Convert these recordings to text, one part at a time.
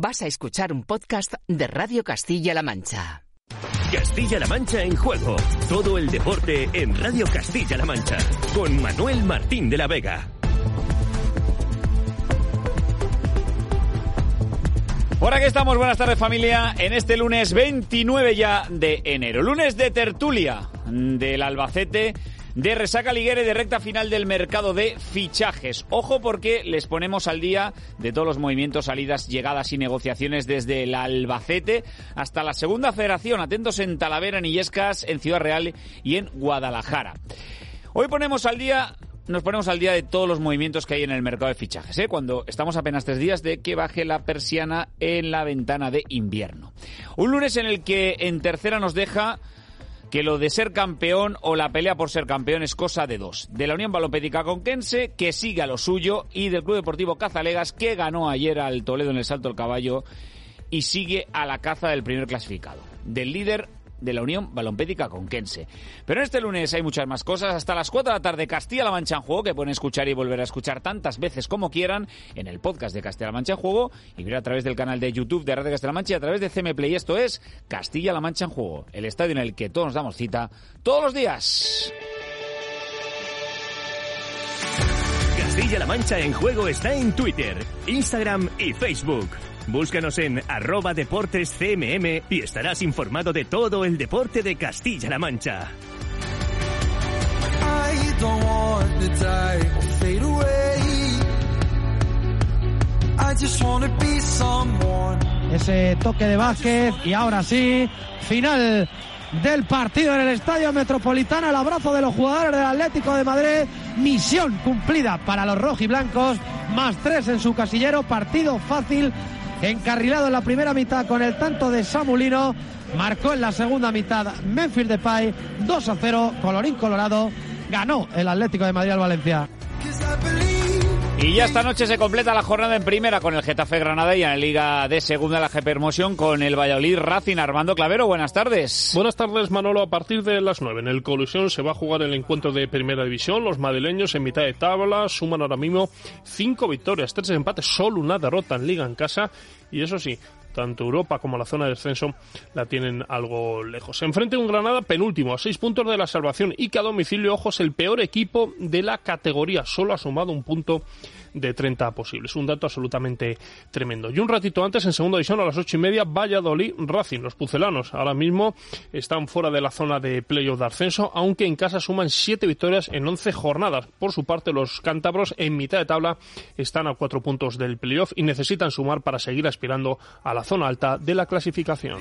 Vas a escuchar un podcast de Radio Castilla-La Mancha. Castilla-La Mancha en juego. Todo el deporte en Radio Castilla-La Mancha. Con Manuel Martín de la Vega. Por aquí estamos, buenas tardes familia, en este lunes 29 ya de enero. Lunes de tertulia del Albacete de resaca liguere de recta final del mercado de fichajes. Ojo porque les ponemos al día de todos los movimientos, salidas, llegadas y negociaciones desde el Albacete hasta la segunda federación. Atentos en Talavera, en Illescas, en Ciudad Real y en Guadalajara. Hoy ponemos al día nos ponemos al día de todos los movimientos que hay en el mercado de fichajes, ¿eh? cuando estamos apenas tres días de que baje la persiana en la ventana de invierno. Un lunes en el que en tercera nos deja que lo de ser campeón o la pelea por ser campeón es cosa de dos. De la Unión Balopédica Conquense, que sigue a lo suyo, y del Club Deportivo Cazalegas, que ganó ayer al Toledo en el Salto del Caballo y sigue a la caza del primer clasificado. Del líder de la Unión Balompédica Conquense. Pero en este lunes hay muchas más cosas. Hasta las 4 de la tarde, Castilla-La Mancha en Juego, que pueden escuchar y volver a escuchar tantas veces como quieran en el podcast de Castilla-La Mancha en Juego y ver a través del canal de YouTube de Radio Castilla-La Mancha y a través de CM Play. Esto es Castilla-La Mancha en Juego, el estadio en el que todos nos damos cita todos los días. Castilla-La Mancha en Juego está en Twitter, Instagram y Facebook. Búscanos en arroba deportes CMM y estarás informado de todo el deporte de Castilla-La Mancha. Ese toque de Vázquez y ahora sí, final del partido en el Estadio Metropolitano. El abrazo de los jugadores del Atlético de Madrid. Misión cumplida para los rojiblancos. Más tres en su casillero. Partido fácil encarrilado en la primera mitad con el tanto de Samulino. Marcó en la segunda mitad Memphis Depay 2 a 0, colorín colorado. Ganó el Atlético de Madrid al Valencia. Y ya esta noche se completa la jornada en primera con el Getafe Granada y en la Liga de Segunda la GP Hermosion con el Valladolid Racing. Armando Clavero, buenas tardes. Buenas tardes, Manolo. A partir de las 9 en el Colusión se va a jugar el encuentro de Primera División. Los madrileños en mitad de tabla suman ahora mismo cinco victorias, tres empates, solo una derrota en Liga en casa. Y eso sí, tanto Europa como la zona de descenso la tienen algo lejos. Enfrente un Granada penúltimo, a seis puntos de la salvación y que a domicilio, ojos, el peor equipo de la categoría. Solo ha sumado un punto de 30 posibles. Un dato absolutamente tremendo. Y un ratito antes, en segunda división, a las ocho y media, Valladolid Racing. Los pucelanos ahora mismo están fuera de la zona de playoff de ascenso, aunque en casa suman siete victorias en 11 jornadas. Por su parte, los cántabros en mitad de tabla están a cuatro puntos del playoff y necesitan sumar para seguir aspirando a la zona alta de la clasificación.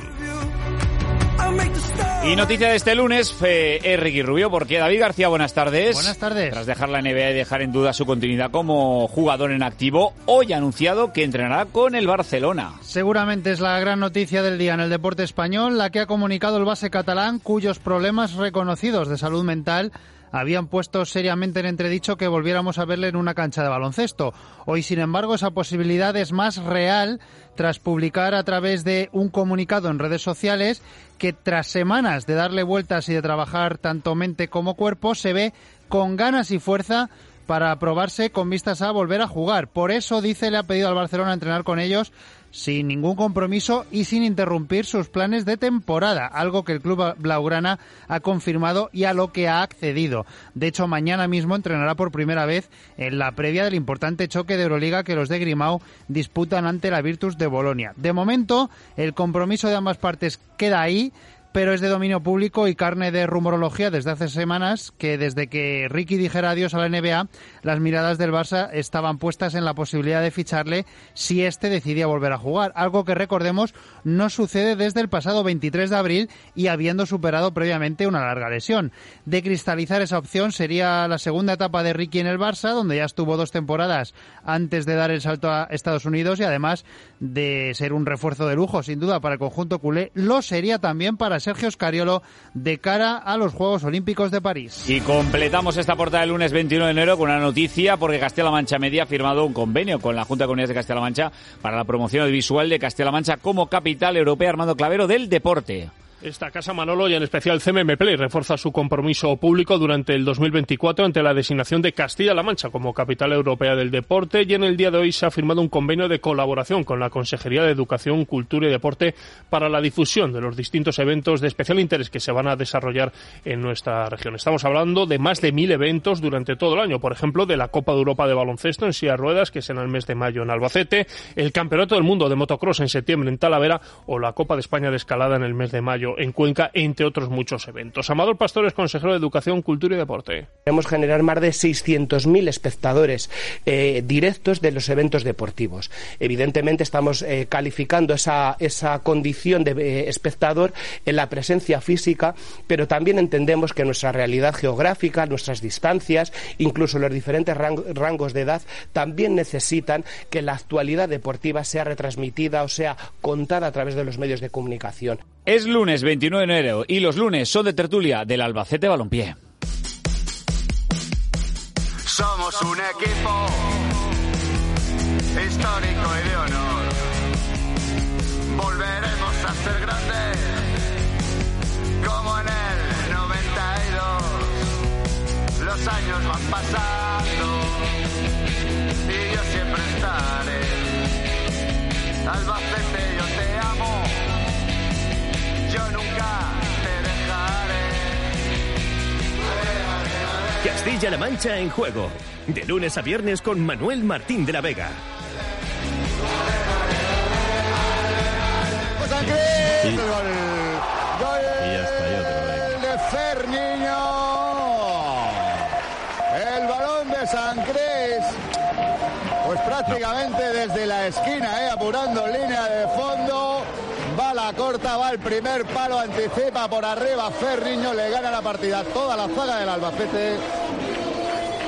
Y noticia de este lunes, fue Ricky Rubio, porque David García, buenas tardes. Buenas tardes. Tras dejar la NBA y dejar en duda su continuidad como jugador en activo, hoy ha anunciado que entrenará con el Barcelona. Seguramente es la gran noticia del día en el deporte español, la que ha comunicado el base catalán, cuyos problemas reconocidos de salud mental habían puesto seriamente en entredicho que volviéramos a verle en una cancha de baloncesto. Hoy, sin embargo, esa posibilidad es más real tras publicar a través de un comunicado en redes sociales que tras semanas de darle vueltas y de trabajar tanto mente como cuerpo, se ve con ganas y fuerza para probarse con vistas a volver a jugar. Por eso, dice, le ha pedido al Barcelona entrenar con ellos sin ningún compromiso y sin interrumpir sus planes de temporada, algo que el club blaugrana ha confirmado y a lo que ha accedido. De hecho, mañana mismo entrenará por primera vez en la previa del importante choque de Euroliga que los de Grimao disputan ante la Virtus de Bolonia. De momento, el compromiso de ambas partes queda ahí pero es de dominio público y carne de rumorología desde hace semanas que desde que Ricky dijera adiós a la NBA, las miradas del Barça estaban puestas en la posibilidad de ficharle si éste decidía volver a jugar, algo que recordemos no sucede desde el pasado 23 de abril y habiendo superado previamente una larga lesión. De cristalizar esa opción sería la segunda etapa de Ricky en el Barça, donde ya estuvo dos temporadas antes de dar el salto a Estados Unidos y además de ser un refuerzo de lujo, sin duda, para el conjunto culé, lo sería también para Sergio Scariolo de cara a los Juegos Olímpicos de París. Y completamos esta portada del lunes 21 de enero con una noticia porque Castilla-La Mancha Media ha firmado un convenio con la Junta de Comunidades de Castilla-La Mancha para la promoción visual de Castilla-La Mancha como capital europea Armando Clavero del deporte. Esta casa Manolo y en especial CMM Play refuerza su compromiso público durante el 2024 ante la designación de Castilla-La Mancha como capital europea del deporte y en el día de hoy se ha firmado un convenio de colaboración con la Consejería de Educación, Cultura y Deporte para la difusión de los distintos eventos de especial interés que se van a desarrollar en nuestra región. Estamos hablando de más de mil eventos durante todo el año, por ejemplo, de la Copa de Europa de baloncesto en silla ruedas, que será el mes de mayo en Albacete, el Campeonato del Mundo de motocross en septiembre en Talavera o la Copa de España de escalada en el mes de mayo en Cuenca, entre otros muchos eventos. Amador Pastor es consejero de Educación, Cultura y Deporte. Queremos generar más de 600.000 espectadores eh, directos de los eventos deportivos. Evidentemente estamos eh, calificando esa, esa, condición de eh, espectador en la presencia física, pero también entendemos que nuestra realidad geográfica, nuestras distancias, incluso los diferentes rangos de edad, también necesitan que la actualidad deportiva sea retransmitida o sea contada a través de los medios de comunicación. Es lunes 29 de enero y los lunes son de tertulia del Albacete Balompié. Somos un equipo histórico y de honor. Volveremos a ser grandes como en el 92. Los años van pasando y yo siempre estaré. Albacete, Castilla-La Mancha en juego. De lunes a viernes con Manuel Martín de la Vega. Y. Gol y ya está, y otro, de Fer Niño. El balón de San Cris. Pues prácticamente desde la esquina, eh, apurando línea de corta, va el primer palo, anticipa por arriba, Ferriño le gana la partida, toda la zaga del Albacete.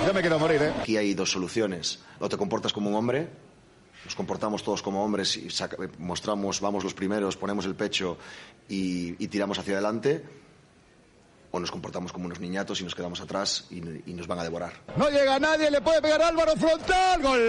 Yo me quiero morir, ¿eh? Aquí hay dos soluciones. O te comportas como un hombre, nos comportamos todos como hombres y mostramos, vamos los primeros, ponemos el pecho y, tiramos hacia adelante, o nos comportamos como unos niñatos y nos quedamos atrás y, y, nos van a devorar. No llega nadie, le puede pegar Álvaro frontal. Gol,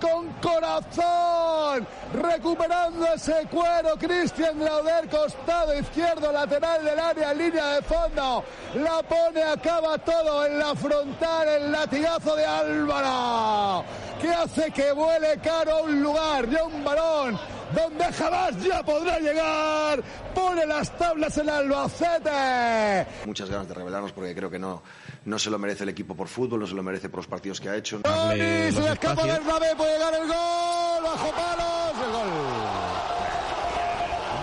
con corazón. Recuperando ese cuero, Cristian Glauder, costado izquierdo, lateral del área, línea de fondo. La pone, acaba todo en la frontal, el latigazo de Álvaro. Que hace que vuele caro un lugar a un balón donde jamás ya podrá llegar. Pone las tablas en Albacete. Muchas ganas de revelarnos porque creo que no no se lo merece el equipo por fútbol, no se lo merece por los partidos que ha hecho. Tony, se le escapa Bernabé, puede llegar el gol, bajo palos, el gol.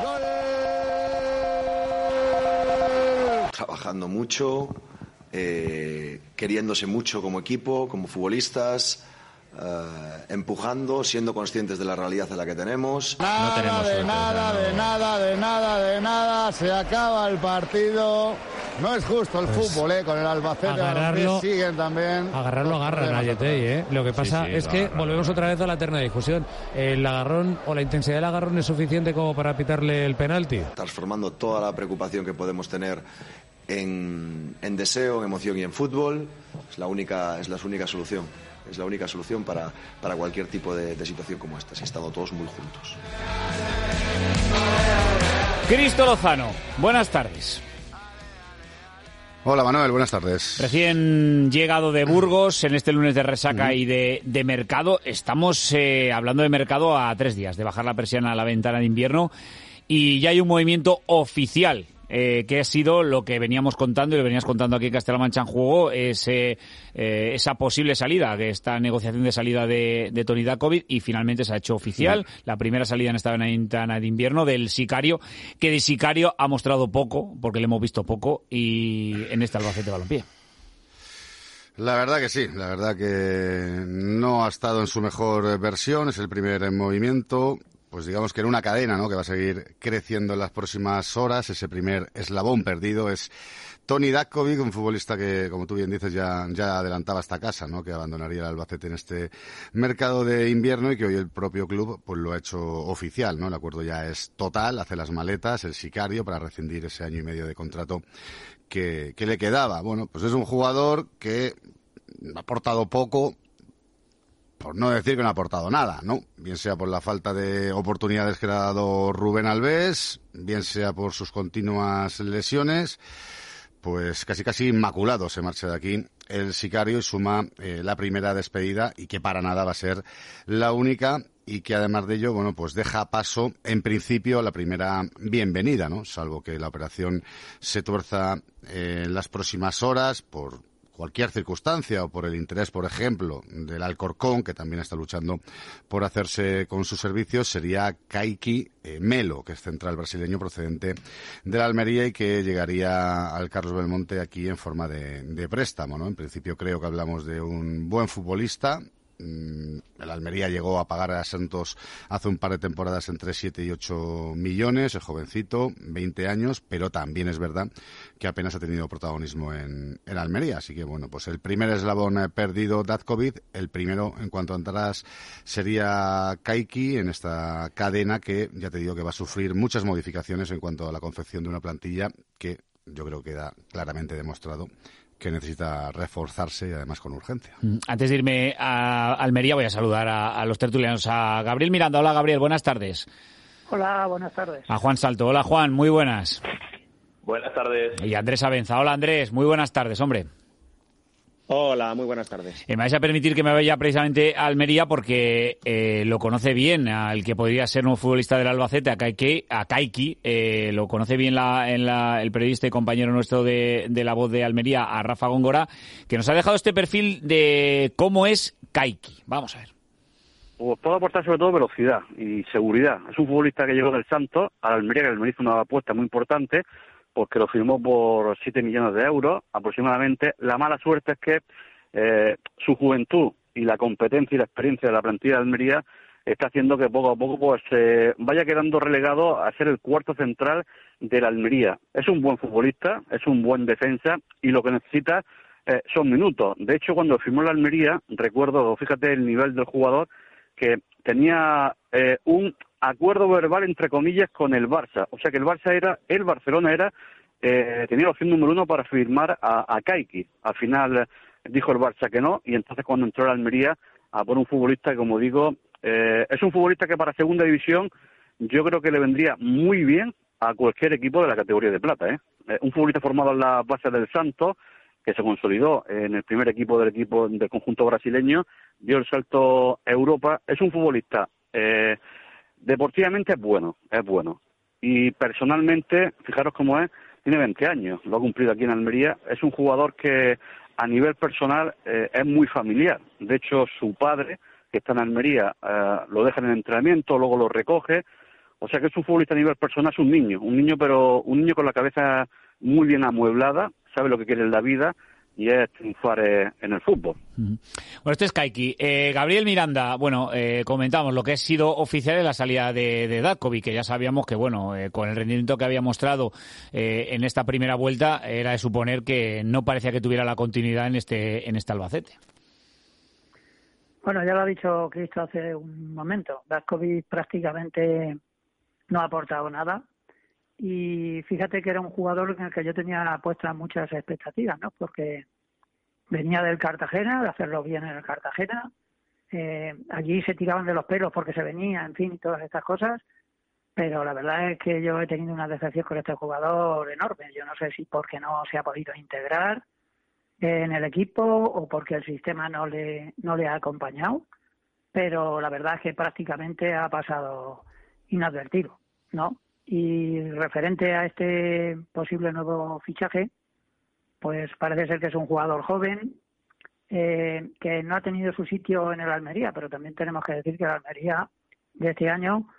Gol. Trabajando mucho, eh, queriéndose mucho como equipo, como futbolistas. Uh, empujando, siendo conscientes de la realidad en la que tenemos. Nada, no tenemos de nada, de nada, de nada, de nada. Se acaba el partido. No es justo el pues fútbol, ¿eh? Con el Albacete, agarrarlo, siguen también. Agarrarlo agarran a Yetey, ¿eh? Lo que pasa es que volvemos otra vez a la eterna discusión. ¿El agarrón o la intensidad del agarrón es suficiente como para pitarle el penalti? Transformando toda la preocupación que podemos tener en, en deseo, en emoción y en fútbol, es la única, es la única solución es la única solución para, para cualquier tipo de, de, situación como esta, si estado todos muy juntos. Cristo Lozano, buenas tardes. Hola Manuel, buenas tardes. Recién llegado de Burgos en este lunes de resaca y de, de, mercado. Estamos eh, hablando de mercado a tres días, de bajar la presión a la ventana de invierno y ya hay un movimiento oficial eh, que ha sido lo que veníamos contando y lo venías contando aquí en Castilla-La Mancha en juego, ese, eh, esa posible salida, que esta negociación de salida de, de Tony Dakovic y finalmente se ha hecho oficial. La primera salida en esta ventana de invierno del sicario, que de sicario ha mostrado poco, porque le hemos visto poco, y en este Albacete Balompié. La verdad que sí, la verdad que no ha estado en su mejor versión, es el primer movimiento pues digamos que en una cadena, ¿no? Que va a seguir creciendo en las próximas horas. Ese primer eslabón perdido es Tony Dakovic, un futbolista que, como tú bien dices, ya, ya adelantaba esta casa, ¿no? Que abandonaría el Albacete en este mercado de invierno y que hoy el propio club, pues lo ha hecho oficial, ¿no? El acuerdo ya es total, hace las maletas, el sicario para rescindir ese año y medio de contrato que, que le quedaba. Bueno, pues es un jugador que ha aportado poco, por no decir que no ha aportado nada, ¿no? Bien sea por la falta de oportunidades que le ha dado Rubén Alves, bien sea por sus continuas lesiones, pues casi casi inmaculado se marcha de aquí el sicario y suma eh, la primera despedida y que para nada va a ser la única y que además de ello, bueno, pues deja paso en principio a la primera bienvenida, ¿no? Salvo que la operación se tuerza eh, en las próximas horas por cualquier circunstancia o por el interés, por ejemplo, del Alcorcón, que también está luchando por hacerse con sus servicios, sería Kaiki eh, Melo, que es central brasileño procedente de la Almería y que llegaría al Carlos Belmonte aquí en forma de, de préstamo. ¿no? En principio creo que hablamos de un buen futbolista, el Almería llegó a pagar a Santos hace un par de temporadas entre 7 y 8 millones, el jovencito, 20 años, pero también es verdad que apenas ha tenido protagonismo en, en Almería. Así que, bueno, pues el primer eslabón eh, perdido, Datkovic, el primero en cuanto a entradas sería Kaiki en esta cadena que ya te digo que va a sufrir muchas modificaciones en cuanto a la confección de una plantilla que yo creo que queda claramente demostrado que necesita reforzarse y además con urgencia. Mm, antes de irme a Almería voy a saludar a, los tertulianos, a Gabriel Miranda. Hola Gabriel, buenas tardes. Hola, buenas tardes. A Juan Salto. Hola Juan, muy buenas. Buenas tardes. Y Andrés Abenza. Hola Andrés, muy buenas tardes, hombre. Hola, muy buenas tardes. me vais a permitir que me vaya precisamente a Almería porque eh, lo conoce bien al que podría ser un futbolista del Albacete, a Kaiki, a Kaiki eh, lo conoce bien la, en la, el periodista y compañero nuestro de, de, La Voz de Almería, a Rafa Góngora, que nos ha dejado este perfil de cómo es Kaiki. Vamos a ver. Pues puedo aportar sobre todo velocidad y seguridad. Es un futbolista que llegó del Santos a Almería, que Almería hizo una apuesta muy importante porque lo firmó por 7 millones de euros aproximadamente. La mala suerte es que eh, su juventud y la competencia y la experiencia de la plantilla de Almería está haciendo que poco a poco pues eh, vaya quedando relegado a ser el cuarto central de la Almería. Es un buen futbolista, es un buen defensa y lo que necesita eh, son minutos. De hecho, cuando firmó la Almería, recuerdo, fíjate el nivel del jugador, que tenía eh, un acuerdo verbal entre comillas con el Barça. O sea que el Barça era, el Barcelona era, eh, tenía la opción número uno para firmar a, a. Al final dijo el Barça que no, y entonces cuando entró la Almería a por un futbolista como digo, eh, es un futbolista que para segunda división yo creo que le vendría muy bien a cualquier equipo de la categoría de plata. ¿eh? eh un futbolista formado en la base del Santos, que se consolidó en el primer equipo del equipo del conjunto brasileño, dio el salto Europa. Es un futbolista eh, deportivamente es bueno, es bueno. Y personalmente, fijaros cómo es, tiene 20 años, lo ha cumplido aquí en Almería. Es un jugador que a nivel personal eh, es muy familiar. De hecho, su padre, que está en Almería, eh, lo deja en el entrenamiento, luego lo recoge. O sea que es un futbolista a nivel personal, es un niño, un niño pero un niño con la cabeza muy bien amueblada, sabe lo que quiere en la vida y es triunfar eh, en el fútbol. Bueno, este es Kaiki. Eh, Gabriel Miranda, bueno, eh, comentamos lo que ha sido oficial en la salida de, de que ya sabíamos que, bueno, eh, con el rendimiento que había mostrado en esta primera vuelta, era de suponer que no parecía que tuviera la continuidad en este, en este Albacete. Bueno, ya lo ha dicho Cristo hace un momento. Datkovic prácticamente no ha aportado nada y fíjate que era un jugador en el que yo tenía puestas muchas expectativas, ¿no? Porque venía del Cartagena, de hacerlo bien en el Cartagena, eh, allí se tiraban de los pelos porque se venía, en fin, todas estas cosas, pero la verdad es que yo he tenido una decepción con este jugador enorme. Yo no sé si porque no se ha podido integrar en el equipo o porque el sistema no le, no le ha acompañado, pero la verdad es que prácticamente ha pasado inadvertido, ¿no? Y referente a este posible nuevo fichaje, pues parece ser que es un jugador joven eh, que no ha tenido su sitio en el Almería, pero también tenemos que decir que el Almería de este año,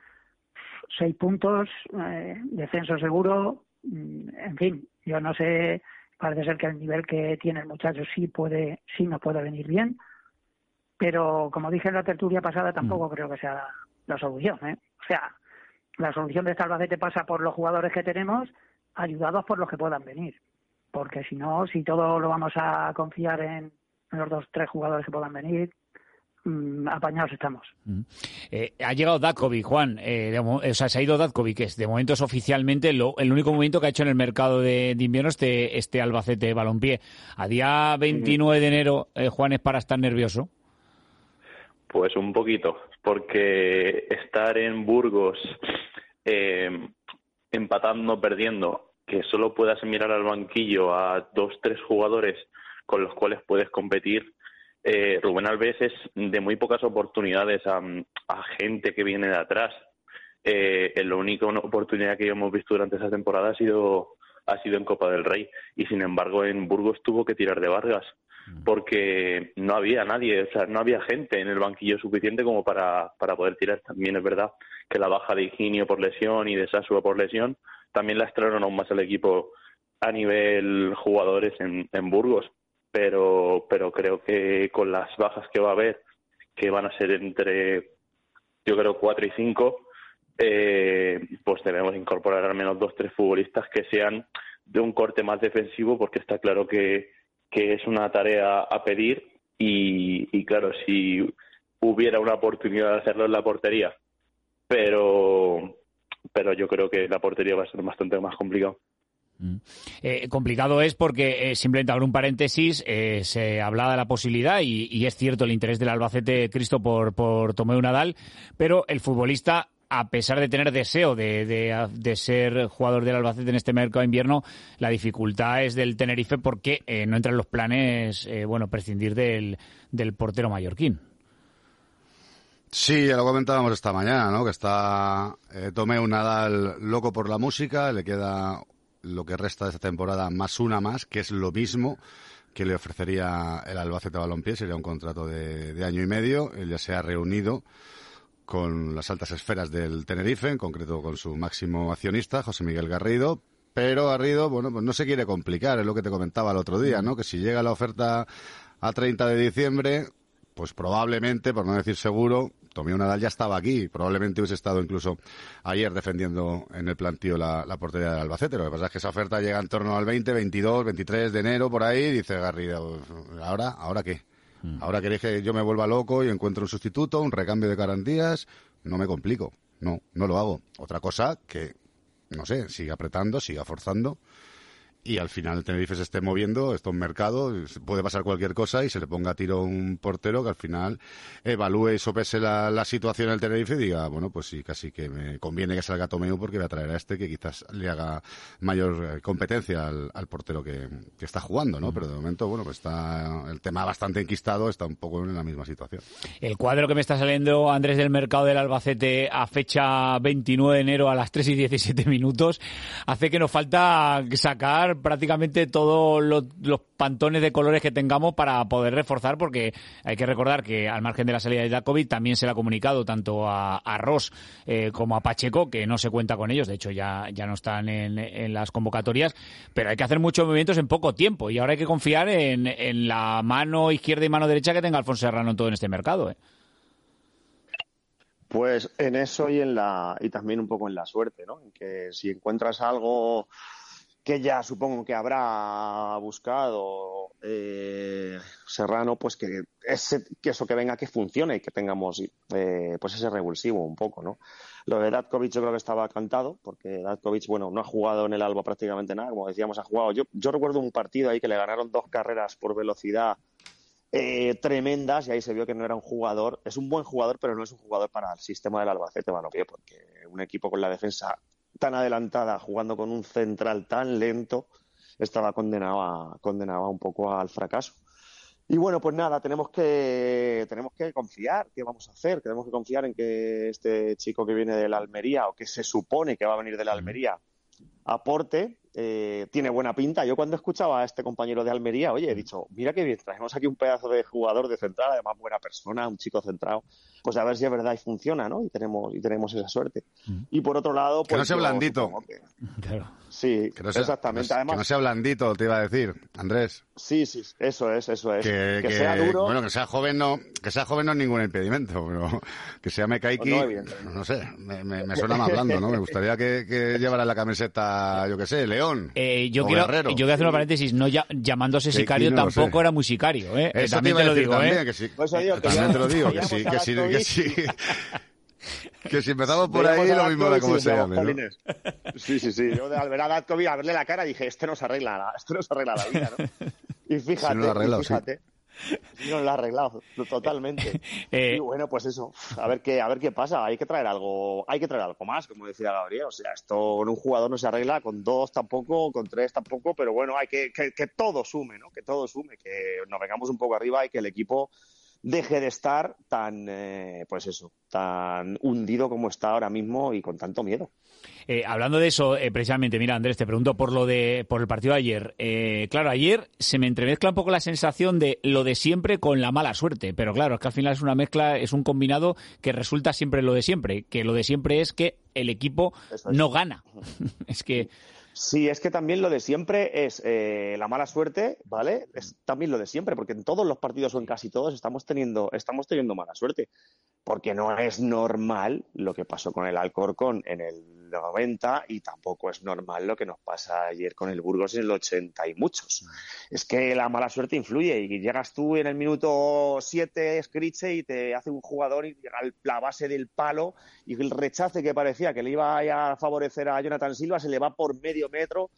seis puntos, eh, descenso seguro, mm, en fin, yo no sé, parece ser que el nivel que tiene el muchacho sí puede, sí nos puede venir bien, pero como dije en la tertulia pasada, tampoco mm. creo que sea la solución, ¿eh? O sea, la solución de este Albacete pasa por los jugadores que tenemos, ayudados por los que puedan venir. Porque si no, si todo lo vamos a confiar en, los dos, tres jugadores que puedan venir, mm, apañados estamos. Eh, ha llegado Datkovic, Juan. Eh, o sea, se ha ido Datkovic, que es, de momento es oficialmente lo, el único movimiento que ha hecho en el mercado de, invierno este, este Albacete Balompié. A día 29 de enero, eh, Juan, ¿es para estar nervioso? Pues un poquito, porque estar en Burgos empatando, perdiendo, que solo puedas mirar al banquillo a dos, tres jugadores con los cuales puedes competir, eh, Rubén Alves es de muy pocas oportunidades a, gente que viene de atrás. Eh, la única oportunidad que hemos visto durante esa temporada ha sido, ha sido en Copa del Rey y sin embargo en Burgos tuvo que tirar de Vargas porque no había nadie, o sea, no había gente en el banquillo suficiente como para, para poder tirar. También es verdad que la baja de Higinio por lesión y de Sasua por lesión también la estrenaron aún más el equipo a nivel jugadores en, en Burgos pero, pero creo que con las bajas que va a haber, que van a ser entre, yo creo, cuatro y cinco, eh, pues debemos incorporar al menos dos, tres futbolistas que sean de un corte más defensivo, porque está claro que, que es una tarea a pedir y, claro, si hubiera una oportunidad de hacerlo en la portería, pero, pero yo creo que la portería va a ser bastante más complicado. Mm. Eh, complicado es porque, eh, simplemente abro un paréntesis, eh, se hablaba de la posibilidad, y, es cierto el interés del Albacete Cristo por, por Tomeu Nadal, pero el futbolista, a pesar de tener deseo de, de, ser jugador del Albacete en este mercado de invierno, la dificultad es del Tenerife porque no entra en los planes, bueno, prescindir del, del portero mallorquín. Sí, ya lo comentábamos esta mañana, ¿no? Que está Tomeu Nadal loco por la música, le queda lo que resta de esta temporada más una más, que es lo mismo que le ofrecería el Albacete Balompié, sería un contrato de, año y medio. Él ya se ha reunido con las altas esferas del Tenerife, en concreto con su máximo accionista, José Miguel Garrido, pero Garrido, bueno, pues no se quiere complicar, es lo que te comentaba el otro día, ¿no? Que si llega la oferta a 30 de diciembre, pues probablemente, por no decir seguro, Tommy Nadal ya estaba aquí. Probablemente hubiese estado incluso ayer defendiendo en el plantío la, portería del Albacete. Lo que pasa es que esa oferta llega en torno al 20, 22, 23 de enero, por ahí. Dice Garrido, ¿ahora, ¿ahora qué? Hmm. ¿Ahora queréis que yo me vuelva loco y encuentre un sustituto, un recambio de garantías? No me complico. No, no lo hago. Otra cosa que, no sé, siga apretando, siga forzando y al final el Tenerife se esté moviendo, esto es un mercado, puede pasar cualquier cosa y se le ponga a tiro un portero que al final evalúe y sopese la, la situación del Tenerife y diga, bueno, pues sí, casi que me conviene que salga Tomeu porque voy a traer a este que quizás le haga mayor eh, competencia al, portero que, está jugando, ¿no? Pero de momento, bueno, pues está el tema bastante enquistado, está un poco en la misma situación. El cuadro que me está saliendo, Andrés, del mercado del Albacete a fecha 29 de enero a las 3 y 17 minutos, hace que nos falta sacar prácticamente todos los, pantones de colores que tengamos para poder reforzar, porque hay que recordar que al margen de la salida de Dakovic también se le ha comunicado tanto a, Ross eh, como a Pacheco, que no se cuenta con ellos, de hecho ya, ya no están en, las convocatorias, pero hay que hacer muchos movimientos en poco tiempo y ahora hay que confiar en, la mano izquierda y mano derecha que tenga Alfonso Serrano en todo en este mercado. ¿eh? Pues en eso y en la y también un poco en la suerte, ¿no? En que si encuentras algo que ya supongo que habrá buscado eh, Serrano, pues que, eso que venga que funcione y que tengamos eh, pues ese revulsivo un poco, ¿no? Lo de Datkovic yo creo que estaba cantado, porque Datkovic, bueno, no ha jugado en el Alba prácticamente nada, como decíamos, ha jugado. Yo, yo recuerdo un partido ahí que le ganaron dos carreras por velocidad eh, tremendas y ahí se vio que no era un jugador, es un buen jugador, pero no es un jugador para el sistema del Albacete Balompié, porque un equipo con la defensa tan adelantada, jugando con un central tan lento, estaba condenado, condenado un poco al fracaso. Y bueno, pues nada, tenemos que, tenemos que confiar. ¿Qué vamos a hacer? Tenemos que confiar en que este chico que viene de la Almería o que se supone que va a venir de la Almería aporte eh, tiene buena pinta. Yo cuando escuchaba a este compañero de Almería, oye, he dicho, mira qué bien, traemos aquí un pedazo de jugador de central, además buena persona, un chico centrado, pues a ver si es verdad y funciona, ¿no? Y tenemos, y tenemos esa suerte. Y por otro lado... que no pues sea blandito. Claro. Sí, exactamente. Además, que no sea blandito, te iba a decir, Andrés. Sí, sí, eso es, eso es. Que, sea duro. Bueno, que sea joven no, que sea joven no es ningún impedimento, pero que sea Mekaiki, no, no, sé, me, me, suena más blando, ¿no? Me gustaría que, que llevara la camiseta, yo qué sé, León León. Eh, yo, o quiero, Guerrero. yo quiero hacer una paréntesis, no ya- llamándose sicario no tampoco era muy sicario, ¿eh? Eh, Eso también te te lo digo, también, ¿eh? que sí. Por eso digo que También ya- te lo digo, que sí, que sí, que sí. Que si empezamos por ahí, lo mismo era Datkovic como se llame, ¿no? Sí, sí, sí. Yo de al ver a Datkovic, a verle la cara, dije, este no se arregla, la- esto no se arregla la vida, ¿no? Y fíjate, Sí, arreglado, y fíjate. Sí, no lo ha arreglado, totalmente. Eh, Y bueno, pues eso, a ver qué, a ver qué pasa. Hay que traer algo, hay que traer algo más, como decía Gabriel. O sea, esto con un jugador no se arregla, con dos tampoco, con tres tampoco, pero bueno, hay que, que, que todo sume, ¿no? Que todo sume, que nos vengamos un poco arriba y que el equipo deje de estar tan, eh, pues eso, tan hundido como está ahora mismo y con tanto miedo. Eh, hablando de eso, eh, precisamente, mira, Andrés, te pregunto por lo de por el partido de ayer. Eh, claro, ayer se me entremezcla un poco la sensación de lo de siempre con la mala suerte, pero claro, es que al final es una mezcla, es un combinado que resulta siempre lo de siempre, que lo de siempre es que el equipo es. no gana. es que Sí, es que también lo de siempre es eh, la mala suerte, ¿vale? Es también lo de siempre, porque en todos los partidos o en casi todos estamos teniendo, estamos teniendo mala suerte. Porque no es normal lo que pasó con el Alcorcón en el 90 y tampoco es normal lo que nos pasa ayer con el Burgos en el 80 y muchos. Es que la mala suerte influye y llegas tú en el minuto 7, Scriche, y te hace un jugador y llega al- la base del palo y el rechace que parecía que le iba a favorecer a Jonathan Silva se le va por medio metro.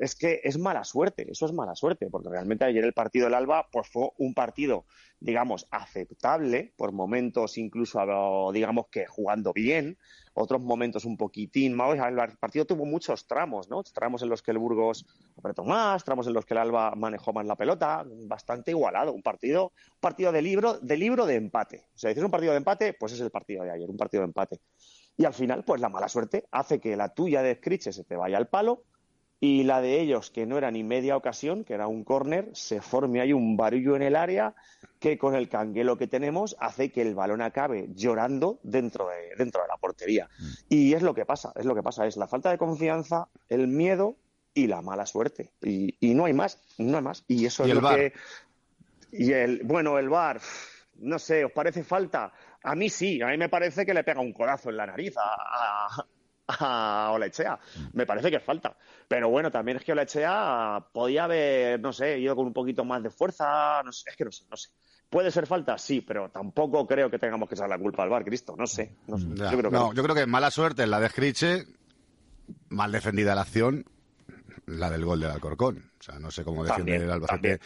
Es que es mala suerte, eso es mala suerte, porque realmente ayer el partido del Alba pues fue un partido, digamos, aceptable, por momentos incluso, digamos que jugando bien, otros momentos un poquitín más. El partido tuvo muchos tramos, ¿no? Tramos en los que el Burgos apretó más, tramos en los que el Alba manejó más la pelota, bastante igualado. Un partido, un partido de libro, de libro de empate. O sea, dices un partido de empate, pues es el partido de ayer, un partido de empate. Y al final, pues la mala suerte hace que la tuya de Scriche se te vaya al palo y la de ellos, que no era ni media ocasión, que era un córner, se forme ahí un barullo en el área que con el canguelo que tenemos hace que el balón acabe llorando dentro de, dentro de la portería. Y es lo que pasa, es lo que pasa, es la falta de confianza, el miedo y la mala suerte. Y, y no hay más, no hay más. Y eso ¿Y es lo que... Y el, bueno, el VAR, no sé, ¿os parece falta? A mí sí, a mí me parece que le pega un codazo en la nariz a, a, a Olechea. Me parece que es falta. Pero bueno, también es que Olechea podía haber, no sé, ido con un poquito más de fuerza. No sé, es que no sé, no sé. ¿Puede ser falta? Sí, pero tampoco creo que tengamos que echar la culpa al bar, Cristo. No sé. No sé. Ya. Yo creo que no, no. yo creo que mala suerte en la de Scriche, mal defendida la acción, la del gol del Alcorcón. O sea, no sé cómo defiende También, el Albacete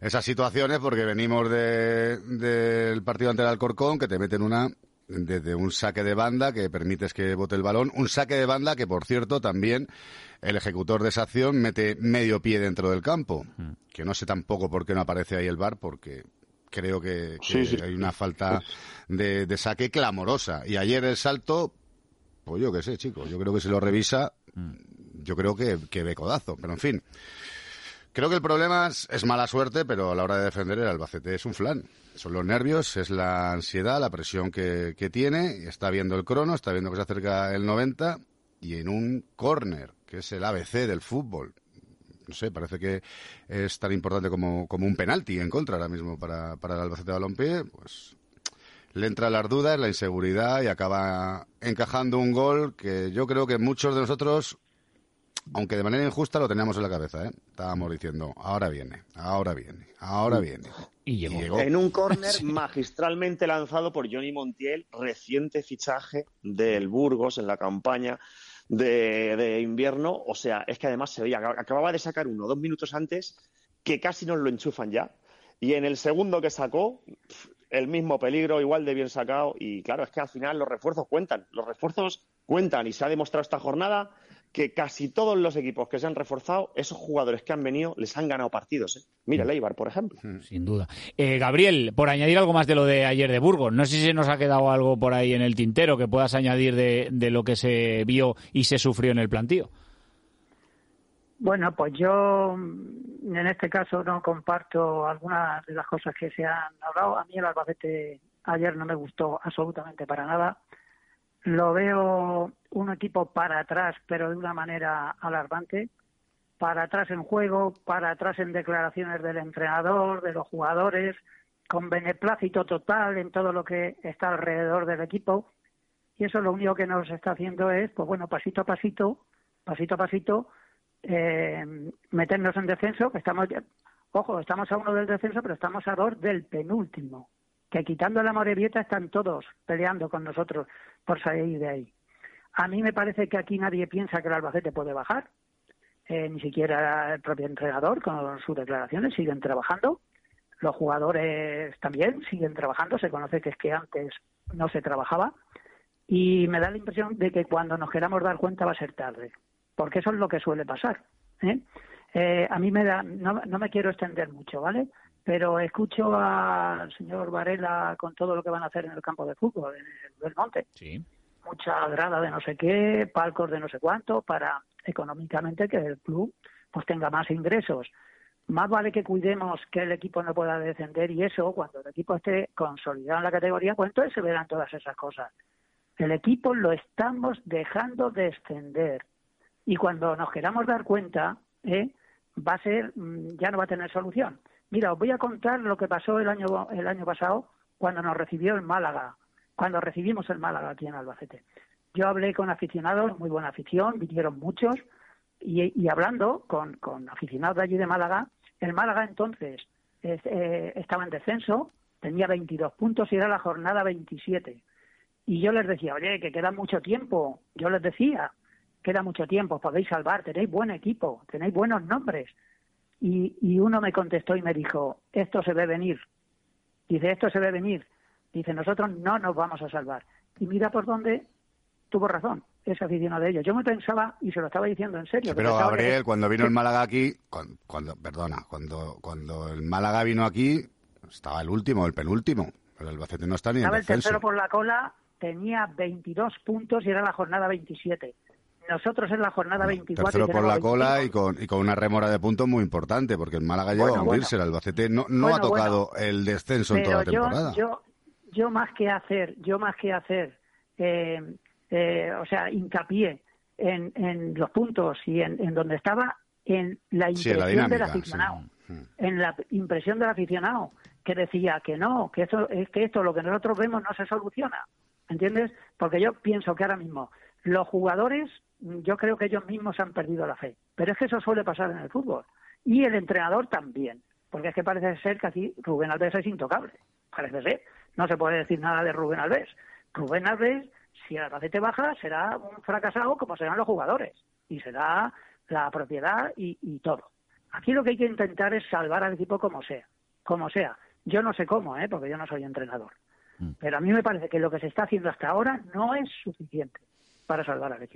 esas situaciones porque venimos de- del partido ante el Alcorcón que te meten una desde un saque de banda que permites que bote el balón, un saque de banda que por cierto también el ejecutor de esa acción mete medio pie dentro del campo, que no sé tampoco por qué no aparece ahí el bar porque creo que, que Sí, sí. hay una falta de, de saque clamorosa. Y ayer el salto pues yo qué sé, chicos, yo creo que si lo revisa, yo creo que, que ve codazo, pero en fin. Creo que el problema es, es mala suerte, pero a la hora de defender el Albacete es un flan. Son los nervios, es la ansiedad, la presión que, que tiene, está viendo el crono, está viendo que se acerca el 90 y en un córner, que es el ABC del fútbol. No sé, parece que es tan importante como, como un penalti en contra ahora mismo para, para el Albacete Balompié, pues le entra las dudas, la inseguridad y acaba encajando un gol que yo creo que muchos de nosotros, aunque de manera injusta, lo teníamos en la cabeza. ¿eh? Estábamos diciendo, ahora viene, ahora viene, ahora viene. Y llegó. En un córner magistralmente lanzado por Johnny Montiel, reciente fichaje del Burgos en la campaña de, de invierno. O sea, es que además se veía, acababa de sacar uno dos minutos antes que casi nos lo enchufan ya. Y en el segundo que sacó, el mismo peligro, igual de bien sacado. Y claro, es que al final los refuerzos cuentan. Los refuerzos cuentan y se ha demostrado esta jornada que casi todos los equipos que se han reforzado, esos jugadores que han venido, les han ganado partidos. ¿eh? Mira, el Eibar, por ejemplo. Sin duda. Eh, Gabriel, por añadir algo más de lo de ayer de Burgos, no sé si se nos ha quedado algo por ahí en el tintero que puedas añadir de, de lo que se vio y se sufrió en el plantío. Bueno, pues yo mm, en este caso no comparto algunas de las cosas que se han hablado. A mí el Albacete ayer no me gustó absolutamente para nada. Lo veo un equipo para atrás, pero de una manera alarmante. Para atrás en juego, para atrás en declaraciones del entrenador, de los jugadores, con beneplácito total en todo lo que está alrededor del equipo. Y eso lo único que nos está haciendo es, pues bueno, pasito a pasito, pasito a pasito, eh, meternos en descenso, que estamos, ojo, estamos a uno del descenso, pero estamos a dos del penúltimo, que quitando la Morevieta están todos peleando con nosotros por salir de ahí. A mí me parece que aquí nadie piensa que el Albacete puede bajar, eh, ni siquiera el propio entrenador con sus declaraciones siguen trabajando, los jugadores también siguen trabajando, se conoce que es que antes no se trabajaba y me da la impresión de que cuando nos queramos dar cuenta va a ser tarde, porque eso es lo que suele pasar. ¿eh? Eh, a mí me da, no, no me quiero extender mucho, ¿vale? Pero escucho al señor Varela con todo lo que van a hacer en el campo de fútbol, en el Belmonte. Sí. Mucha grada de no sé qué, palcos de no sé cuánto, para económicamente que el club pues tenga más ingresos. Más vale que cuidemos que el equipo no pueda descender y eso, cuando el equipo esté consolidado en la categoría, pues entonces se verán todas esas cosas. El equipo lo estamos dejando descender. Y cuando nos queramos dar cuenta, ¿eh? va a ser, mm, ya no va a tener solución. Mira, os voy a contar lo que pasó el año, el año pasado cuando nos recibió el Málaga, cuando recibimos el Málaga aquí en Albacete. Yo hablé con aficionados, muy buena afición, vinieron muchos, y, hablando con, con, aficionados de allí de Málaga, el Málaga entonces eh, estaba en descenso, tenía 22 puntos y era la jornada 27. Y yo les decía, oye, que queda mucho tiempo. Yo les decía, queda mucho tiempo, podéis salvar, tenéis buen equipo, tenéis buenos nombres. Y, y uno me contestó y me dijo, esto se ve venir. Dice, esto se ve venir. Dice, nosotros no nos vamos a salvar. Y mira por dónde tuvo razón ese aficionado de ellos. Yo me pensaba, y se lo estaba diciendo en serio. pero Gabriel, cuando vino el Málaga aquí, cuando, perdona, cuando, cuando el Málaga vino aquí, estaba el último, el penúltimo. El Albacete no está ni estaba en descenso. el tercero por la cola tenía 22 puntos y era la jornada 27. Nosotros en la jornada 24. Tercero por la cola y con, y con una remora de puntos muy importante, porque el Málaga llegó a hundirse, el Albacete no, no ha tocado el descenso en toda la temporada. Yo, yo, más que hacer, yo más que hacer, eh, eh, o sea, hincapié en, en los puntos y en, en donde estaba, en la impresión del aficionado. En la impresión del aficionado, que decía que no, que esto, es que esto, lo que nosotros vemos, no se soluciona. ¿Entiendes? Porque yo pienso que ahora mismo los jugadores, yo creo que ellos mismos han perdido la fe. Pero es que eso suele pasar en el fútbol. Y el entrenador también. Porque es que parece ser que aquí Rubén Alves es intocable. Parece ser. No se puede decir nada de Rubén Alves. Rubén Alves, si el Albacete baja, será un fracasado como serán los jugadores. Y será la propiedad y, y todo. Aquí lo que hay que intentar es salvar al equipo como sea. Como sea. Yo no sé cómo, ¿eh? porque yo no soy entrenador. Mm. Pero a mí me parece que lo que se está haciendo hasta ahora no es suficiente para salvar al.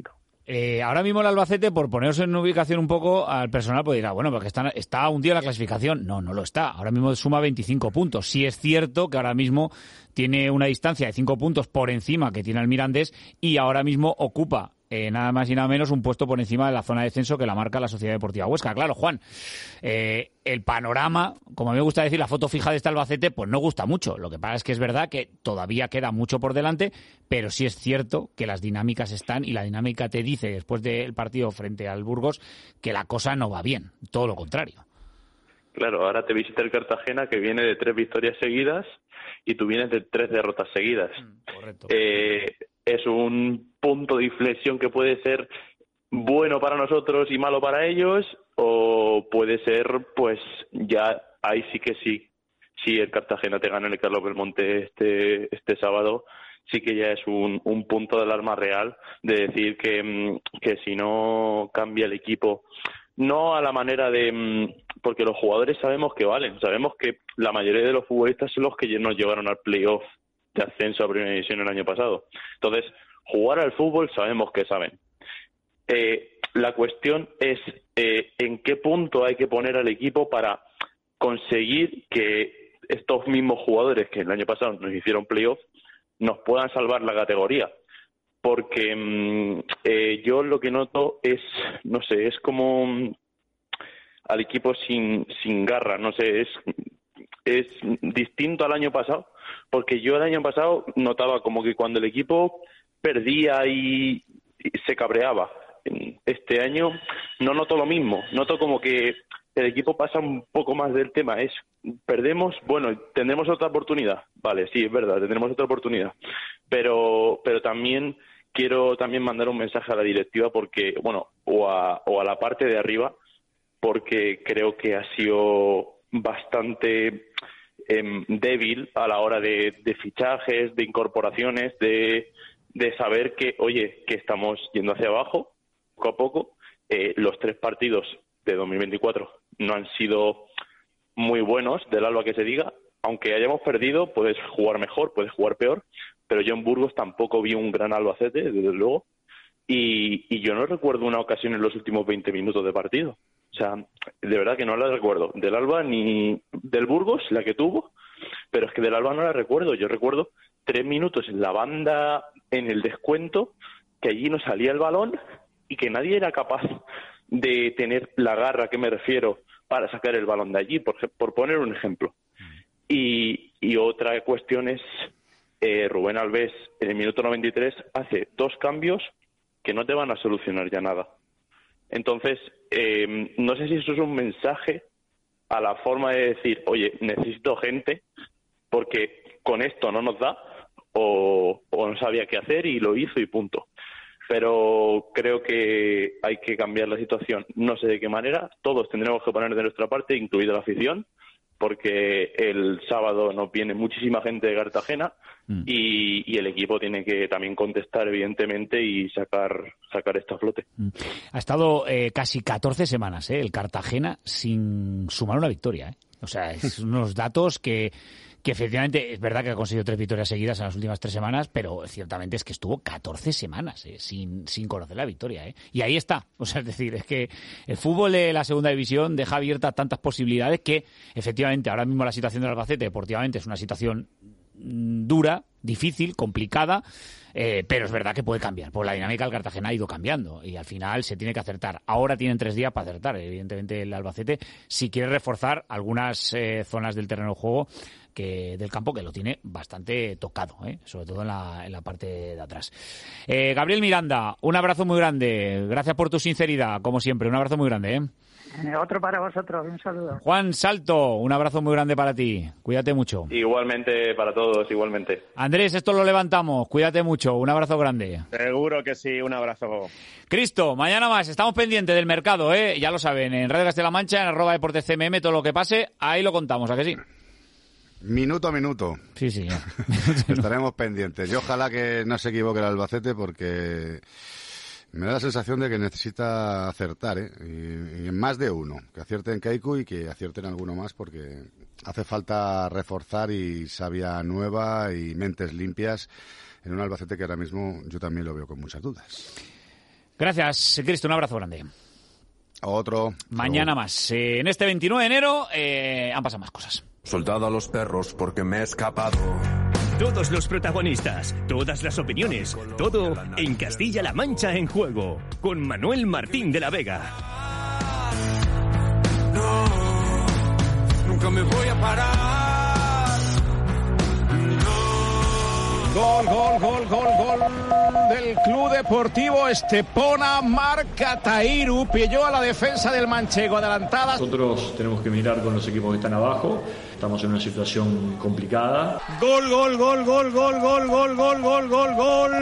Eh, ahora mismo el Albacete, por poneros en ubicación un poco al personal, pues dirá, bueno, porque está, está un día la clasificación. No, no lo está. Ahora mismo suma 25 puntos. Sí es cierto que ahora mismo tiene una distancia de 5 puntos por encima que tiene el Mirandés y ahora mismo ocupa eh, nada más y nada menos un puesto por encima de la zona de descenso que la marca la Sociedad Deportiva Huesca. Claro, Juan, eh, el panorama, como me gusta decir, la foto fija de este Albacete, pues no gusta mucho. Lo que pasa es que es verdad que todavía queda mucho por delante, pero sí es cierto que las dinámicas están y la dinámica te dice después del partido frente al Burgos que la cosa no va bien, todo lo contrario. Claro, ahora te visita el Cartagena que viene de tres victorias seguidas y tú vienes de tres derrotas seguidas. Mm, correcto. Eh, es un punto de inflexión que puede ser bueno para nosotros y malo para ellos, o puede ser, pues ya ahí sí que sí. Si el Cartagena te gana el Carlos Belmonte este, este sábado, sí que ya es un, un punto de alarma real de decir que, mm, que si no cambia el equipo, no a la manera de. Mm, porque los jugadores sabemos que valen, sabemos que la mayoría de los futbolistas son los que nos llevaron al playoff de ascenso a primera división el año pasado. Entonces, jugar al fútbol sabemos que saben. Eh, la cuestión es eh, en qué punto hay que poner al equipo para conseguir que estos mismos jugadores que el año pasado nos hicieron playoff nos puedan salvar la categoría. Porque mm, eh, yo lo que noto es, no sé, es como mm, al equipo sin, sin garra, no sé, es, es distinto al año pasado porque yo el año pasado notaba como que cuando el equipo perdía y, se cabreaba. Este año no noto lo mismo, noto como que el equipo pasa un poco más del tema. Es perdemos, bueno, tendremos otra oportunidad. Vale, sí, es verdad, tendremos otra oportunidad. Pero, pero también quiero también mandar un mensaje a la directiva porque, bueno, o a, o a la parte de arriba, porque creo que ha sido bastante em, débil a la hora de, de fichajes, de incorporaciones, de, de saber que, oye, que estamos yendo hacia abajo poco a poco. Eh, los tres partidos de 2024 no han sido muy buenos, del Alba que se diga. Aunque hayamos perdido, puedes jugar mejor, puedes jugar peor, pero yo en Burgos tampoco vi un gran Albacete, desde luego. Y, y yo no recuerdo una ocasión en los últimos 20 minutos de partido. O sea, de verdad que no la recuerdo. Del Alba ni del Burgos, la que tuvo, pero es que del Alba no la recuerdo. Yo recuerdo tres minutos en la banda, en el descuento, que allí no salía el balón y que nadie era capaz de tener la garra, que me refiero, para sacar el balón de allí, por, por poner un ejemplo. Y, y otra cuestión es eh, Rubén Alves en el minuto 93 hace dos cambios que no te van a solucionar ya nada. Entonces, eh, no sé si eso es un mensaje a la forma de decir, oye, necesito gente porque con esto no nos da o, o no sabía qué hacer y lo hizo y punto. Pero creo que hay que cambiar la situación. No sé de qué manera. Todos tendremos que poner de nuestra parte, incluida la afición, porque el sábado nos viene muchísima gente de Cartagena y, y el equipo tiene que también contestar, evidentemente, y sacar, sacar esto a flote. Ha estado eh, casi 14 semanas eh, el Cartagena sin sumar una victoria. eh. O sea, es unos datos que, que efectivamente es verdad que ha conseguido tres victorias seguidas en las últimas tres semanas, pero ciertamente es que estuvo 14 semanas eh, sin, sin conocer la victoria. eh. Y ahí está. O sea, es decir, es que el fútbol de la segunda división deja abiertas tantas posibilidades que efectivamente ahora mismo la situación del Albacete deportivamente es una situación mm, dura, difícil, complicada, eh, pero es verdad que puede cambiar, porque la dinámica del Cartagena ha ido cambiando y al final se tiene que acertar. Ahora tienen tres días para acertar, evidentemente, el Albacete, si quiere reforzar algunas eh, zonas del terreno de juego que del campo que lo tiene bastante tocado, ¿eh? sobre todo en la, en la parte de atrás. Eh, Gabriel Miranda, un abrazo muy grande. Gracias por tu sinceridad, como siempre. Un abrazo muy grande. ¿eh? Otro para vosotros, un saludo. Juan Salto, un abrazo muy grande para ti. Cuídate mucho. Igualmente para todos, igualmente. Andrés, esto lo levantamos. Cuídate mucho. Un abrazo grande. Seguro que sí, un abrazo. Cristo, mañana más. Estamos pendientes del mercado, ¿eh? Ya lo saben, en Radio Castilla-La Mancha, en arroba deportes CMM, todo lo que pase, ahí lo contamos, ¿a que sí? Minuto a minuto. Sí, sí. Estaremos pendientes. Y ojalá que no se equivoque el Albacete porque me da la sensación de que necesita acertar, ¿eh? Y, más de uno. Que acierten Kaiku y que acierten alguno más porque hace falta reforzar y sabia nueva y mentes limpias en un Albacete que ahora mismo yo también lo veo con muchas dudas. Gracias, Cristo. Un abrazo grande. Otro. Mañana más. Eh, en este 29 de enero eh, han pasado más cosas. Soldado a los perros porque me he escapado. Todos los protagonistas, todas las opiniones, todo en Castilla-La Mancha en juego, con Manuel Martín de la Vega. Nunca me voy a parar. Gol, gol, gol, gol, gol del Club Deportivo Estepona. Marca Tairu. Pilló a la defensa del Manchego adelantada. Nosotros tenemos que mirar con los equipos que están abajo. Estamos en una situación complicada. Gol, gol, gol, gol, gol, gol, gol, gol, gol, gol, gol.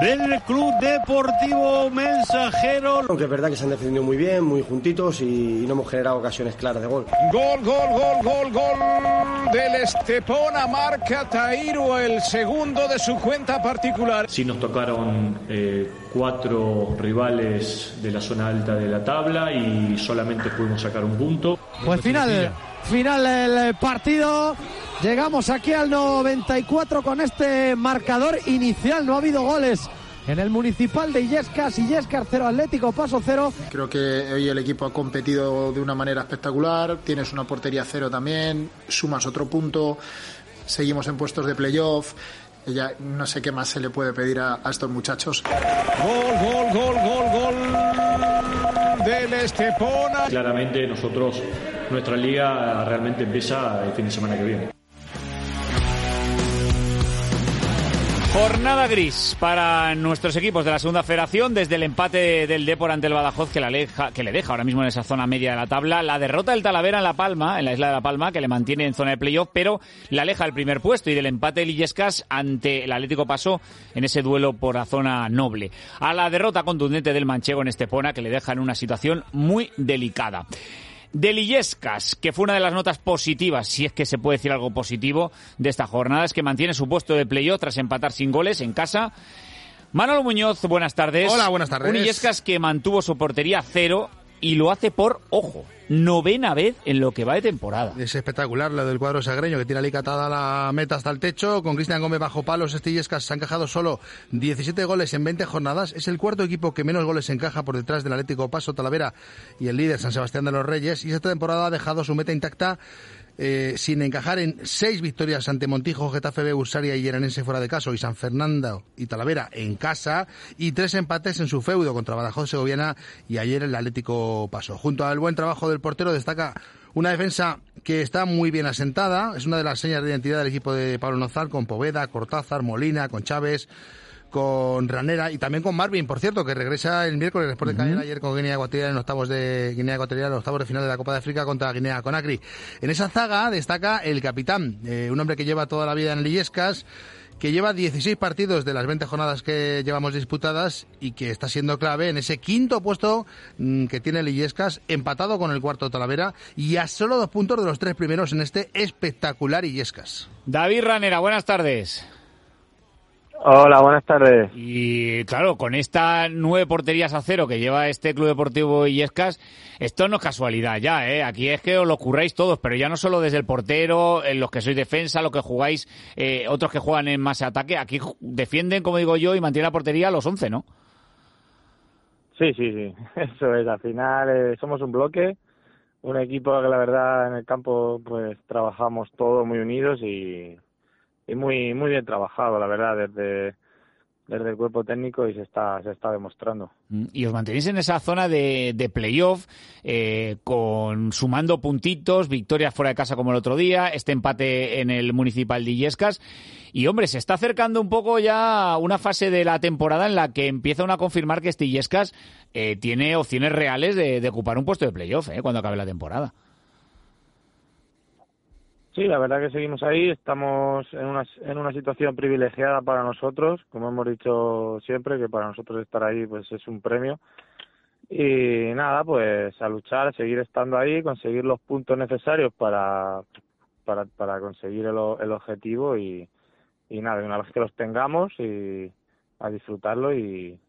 Del Club Deportivo Mensajero. Aunque es verdad que se han defendido muy bien, muy juntitos y no hemos generado ocasiones claras de gol. Gol, gol, gol, gol, gol del Estepona. Marca Tairu el segundo de su cuenta particular. Sí nos tocaron eh, cuatro rivales de la zona alta de la tabla y solamente pudimos sacar un punto. Pues final, final del partido. Llegamos aquí al 94 con este marcador inicial. No ha habido goles en el municipal de Illescas. Illescas 0 Atlético, paso 0. Creo que hoy el equipo ha competido de una manera espectacular. Tienes una portería cero también. Sumas otro punto. Seguimos en puestos de playoff. Ya no sé qué más se le puede pedir a, a estos muchachos. Gol, gol, gol, gol, gol del Estepona. Claramente nosotros, nuestra liga realmente empieza el fin de semana que viene. Jornada gris para nuestros equipos de la segunda federación desde el empate del Depor ante el Badajoz que, le deja ahora mismo en esa zona media de la tabla, la derrota del Talavera en La Palma, en la isla de La Palma, que le mantiene en zona de playoff, pero la aleja del primer puesto y del empate de Illescas ante el Atlético Paso en ese duelo por la zona noble. A la derrota contundente del Manchego en Estepona que le deja en una situación muy delicada de Lillescas, que fue una de las notas positivas, si es que se puede decir algo positivo de esta jornada, es que mantiene su puesto de playoff tras empatar sin goles en casa. Manolo Muñoz, buenas tardes. Hola, buenas tardes. Un Illescas que mantuvo su portería cero y lo hace por, ojo, novena vez en lo que va de temporada. Es espectacular lo del cuadro sagreño que tira alicatada la meta hasta el techo. Con Cristian Gómez bajo palos, este Illescas se han encajado solo 17 goles en 20 jornadas. Es el cuarto equipo que menos goles encaja por detrás del Atlético Paso, Talavera y el líder San Sebastián de los Reyes. Y esta temporada ha dejado su meta intacta eh, sin encajar en seis victorias ante Montijo, Getafe B, y Yeranense fuera de caso y San Fernando y Talavera en casa y tres empates en su feudo contra Badajoz, Segoviana y ayer el Atlético pasó. Junto al buen trabajo del portero destaca una defensa que está muy bien asentada, es una de las señas de identidad del equipo de Pablo Nozal con Poveda, Cortázar, Molina, con Chávez, con Ranera y también con Marvin, por cierto, que regresa el miércoles después de caer ayer con Guinea Ecuatorial en octavos de Guinea Ecuatorial, en octavos de final de la Copa de África contra Guinea Conakry. En esa zaga destaca el capitán, eh, un hombre que lleva toda la vida en Lillescas, que lleva 16 partidos de las 20 jornadas que llevamos disputadas y que está siendo clave en ese quinto puesto mm, que tiene Lillescas, empatado con el cuarto Talavera y a solo dos puntos de los tres primeros en este espectacular Illescas. David Ranera, buenas tardes. Hola, buenas tardes. Y claro, con estas nueve porterías a cero que lleva este Club Deportivo Illescas, esto no es casualidad ya, ¿eh? Aquí es que os lo curráis todos, pero ya no solo desde el portero, en los que sois defensa, los que jugáis, eh, otros que juegan en más ataque, aquí defienden, como digo yo, y mantienen la portería a los once, ¿no? Sí, sí, sí, eso es. Al final eh, somos un bloque, un equipo que la verdad en el campo pues trabajamos todos muy unidos y y muy muy bien trabajado, la verdad, desde, desde el cuerpo técnico y se está, se está demostrando. Mm, y os mantenéis en esa zona de, de playoff, eh, con sumando puntitos, victorias fuera de casa como el otro día, este empate en el Municipal de Illescas. Y hombre, se está acercando un poco ya una fase de la temporada en la que empieza a confirmar que este Illescas eh, tiene opciones reales de, de, ocupar un puesto de playoff eh, cuando acabe la temporada. Sí, la verdad que seguimos ahí, estamos en una, en una situación privilegiada para nosotros, como hemos dicho siempre, que para nosotros estar ahí pues es un premio. Y nada, pues a luchar, a seguir estando ahí, conseguir los puntos necesarios para, para, para conseguir el, el objetivo y, y nada, una vez que los tengamos y a disfrutarlo y,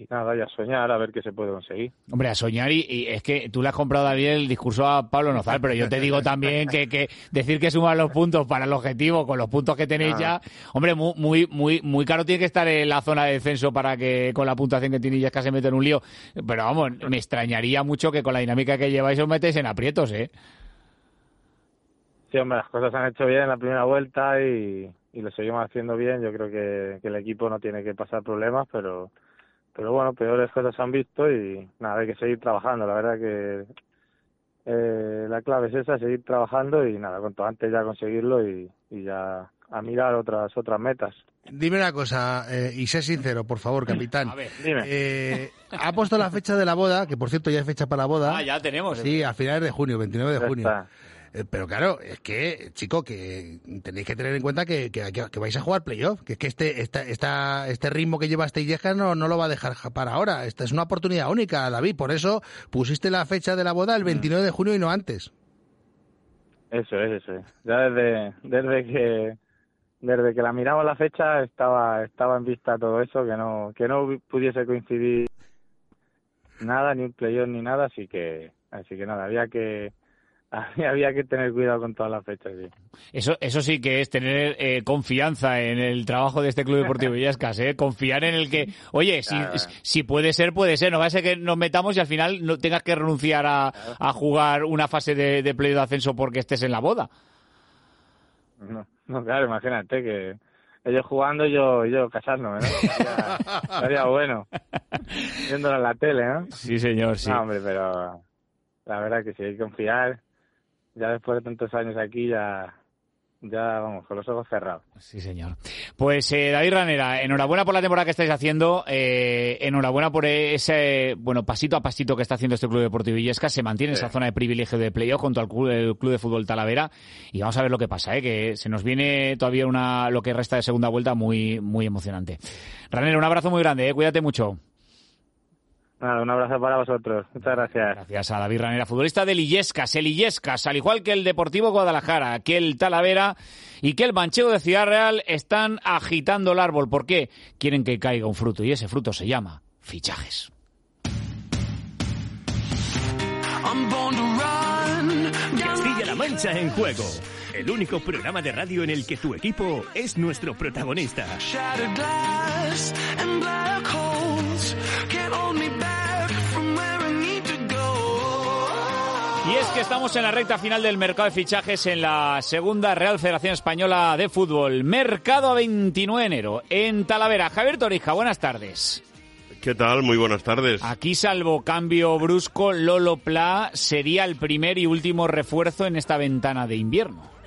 y nada, y a soñar a ver qué se puede conseguir. Hombre, a soñar y, es que tú le has comprado David el discurso a Pablo Nozal, pero yo te digo también que, que decir que suman los puntos para el objetivo con los puntos que tenéis ya, hombre, muy, muy, muy, muy caro tiene que estar en la zona de descenso para que con la puntuación que tiene ya se mete en un lío. Pero vamos, me extrañaría mucho que con la dinámica que lleváis os metéis en aprietos, ¿eh? Sí, hombre, las cosas se han hecho bien en la primera vuelta y, y lo seguimos haciendo bien. Yo creo que, que el equipo no tiene que pasar problemas, pero pero bueno, peores cosas se han visto y nada, hay que seguir trabajando. La verdad que eh, la clave es esa, seguir trabajando y nada, cuanto antes ya conseguirlo y, y ya a mirar otras otras metas. Dime una cosa, eh, y sé sincero, por favor, capitán. A ver, dime. Eh, ha puesto la fecha de la boda, que por cierto ya hay fecha para la boda. Ah, ya tenemos. Sí, a finales de junio, 29 de Ya junio. está. Eh, pero claro, es que, chico, que tenéis que tener en cuenta que, que, que vais a jugar playoff, que es que este, esta, esta, este ritmo que lleva este Illescas no, no lo va a dejar ja- para ahora. Esta es una oportunidad única, David. Por eso pusiste la fecha de la boda el 29 de junio y no antes. Eso es, eso es. Ya desde, desde que desde que la miramos la fecha estaba estaba en vista todo eso, que no que no pudiese coincidir nada, ni un playoff ni nada, así que así que nada, había que había, que tener cuidado con todas las fechas, sí. Eso, eso sí que es tener eh, confianza en el trabajo de este Club Deportivo Illescas, ¿eh? Confiar en el que, oye, si, Claro. si puede ser, puede ser. No va a ser que nos metamos y al final no tengas que renunciar a, a jugar una fase de, de play de ascenso porque estés en la boda. No, no, claro, imagínate que ellos jugando yo, yo casándome, ¿no? Sería, sería bueno. Viéndolo en la tele, ¿no? Sí, señor, sí. No, hombre, pero la verdad que sí, hay que confiar. Ya después de tantos años aquí ya, ya vamos, con los ojos cerrados. Sí, señor. Pues eh, David Ranera, enhorabuena por la temporada que estáis haciendo, eh, enhorabuena por ese bueno pasito a pasito que está haciendo este Club Deportivo Illesca, se mantiene esa zona de privilegio de playoff junto al club, el Club de Fútbol Talavera y vamos a ver lo que pasa, ¿eh? que se nos viene todavía una lo que resta de segunda vuelta muy muy emocionante. Ranera, un abrazo muy grande, ¿eh? cuídate mucho. Nada, un abrazo para vosotros. Muchas gracias. Gracias a David Ranera, futbolista del Illescas. El Illescas, al igual que el Deportivo Guadalajara, que el Talavera y que el Manchego de Ciudad Real, están agitando el árbol. ¿Por qué? Quieren que caiga un fruto y ese fruto se llama fichajes. Castilla-La Mancha en juego. El único programa de radio en el que tu equipo es nuestro protagonista. Y es que estamos en la recta final del mercado de fichajes en la segunda Real Federación Española de Fútbol. Mercado a 29 de enero en Talavera. Javier Torija, buenas tardes. ¿Qué tal? Muy buenas tardes. Aquí, salvo cambio brusco, Lolo Pla sería el primer y último refuerzo en esta ventana de invierno.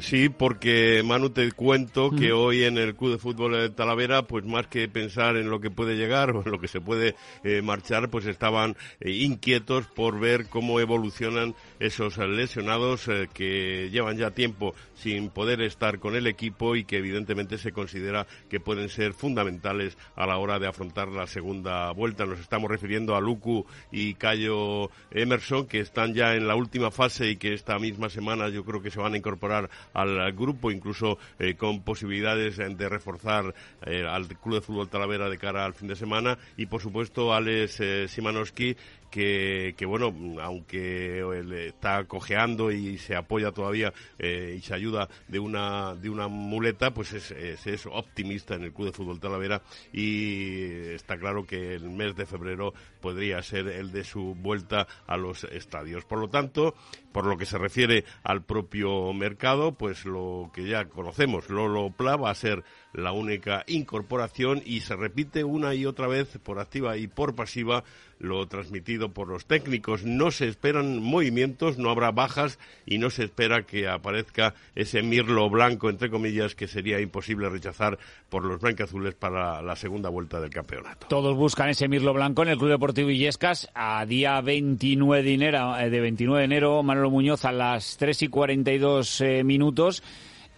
Sí, porque Manu te cuento que hoy en el Club de Fútbol de Talavera, pues más que pensar en lo que puede llegar o en lo que se puede eh, marchar, pues estaban eh, inquietos por ver cómo evolucionan esos lesionados eh, que llevan ya tiempo sin poder estar con el equipo y que evidentemente se considera que pueden ser fundamentales a la hora de afrontar la segunda vuelta. Nos estamos refiriendo a Luku y Cayo Emerson, que están ya en la última fase y que esta misma semana yo creo que se van a incorporar al grupo, incluso eh, con posibilidades de reforzar eh, al Club de Fútbol Talavera de cara al fin de semana. Y por supuesto, Alex Simanowski, que, que, bueno, aunque está cojeando y se apoya todavía eh, y se ayuda de una, de una muleta, pues es, es, optimista en el Club de Fútbol Talavera y está claro que el mes de febrero podría ser el de su vuelta a los estadios. Por lo tanto, por lo que se refiere al propio mercado, pues lo que ya conocemos, Lolo Pla va a ser la única incorporación y se repite una y otra vez por activa y por pasiva lo transmitido por los técnicos. No se esperan movimientos, no habrá bajas y no se espera que aparezca ese mirlo blanco, entre comillas, que sería imposible rechazar por los blancazules para la segunda vuelta del campeonato. Todos buscan ese mirlo blanco en el Club Deportivo Illescas a día 29 de enero, eh, de 29 de enero Manolo Muñoz a las 3 y 42 eh, minutos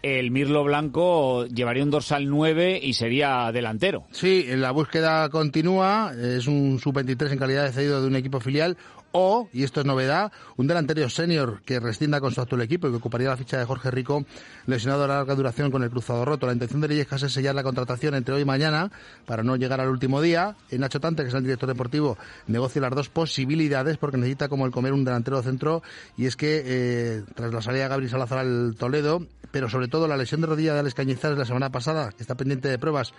el Mirlo Blanco llevaría un dorsal 9 y sería delantero. Sí, la búsqueda continúa. Es un sub-23 en calidad de cedido de un equipo filial o, y esto es novedad, un delantero senior que rescinda con su actual equipo y que ocuparía la ficha de Jorge Rico, lesionado a larga duración con el cruzado roto. La intención de Lillejas es sellar la contratación entre hoy y mañana para no llegar al último día. Nacho Tante, que es el director deportivo, negocia las dos posibilidades porque necesita como el comer un delantero centro y es que eh, tras la salida de Gabriel Salazar al Toledo, pero sobre todo la lesión de rodilla de Alex Cañizares la semana pasada, que está pendiente de pruebas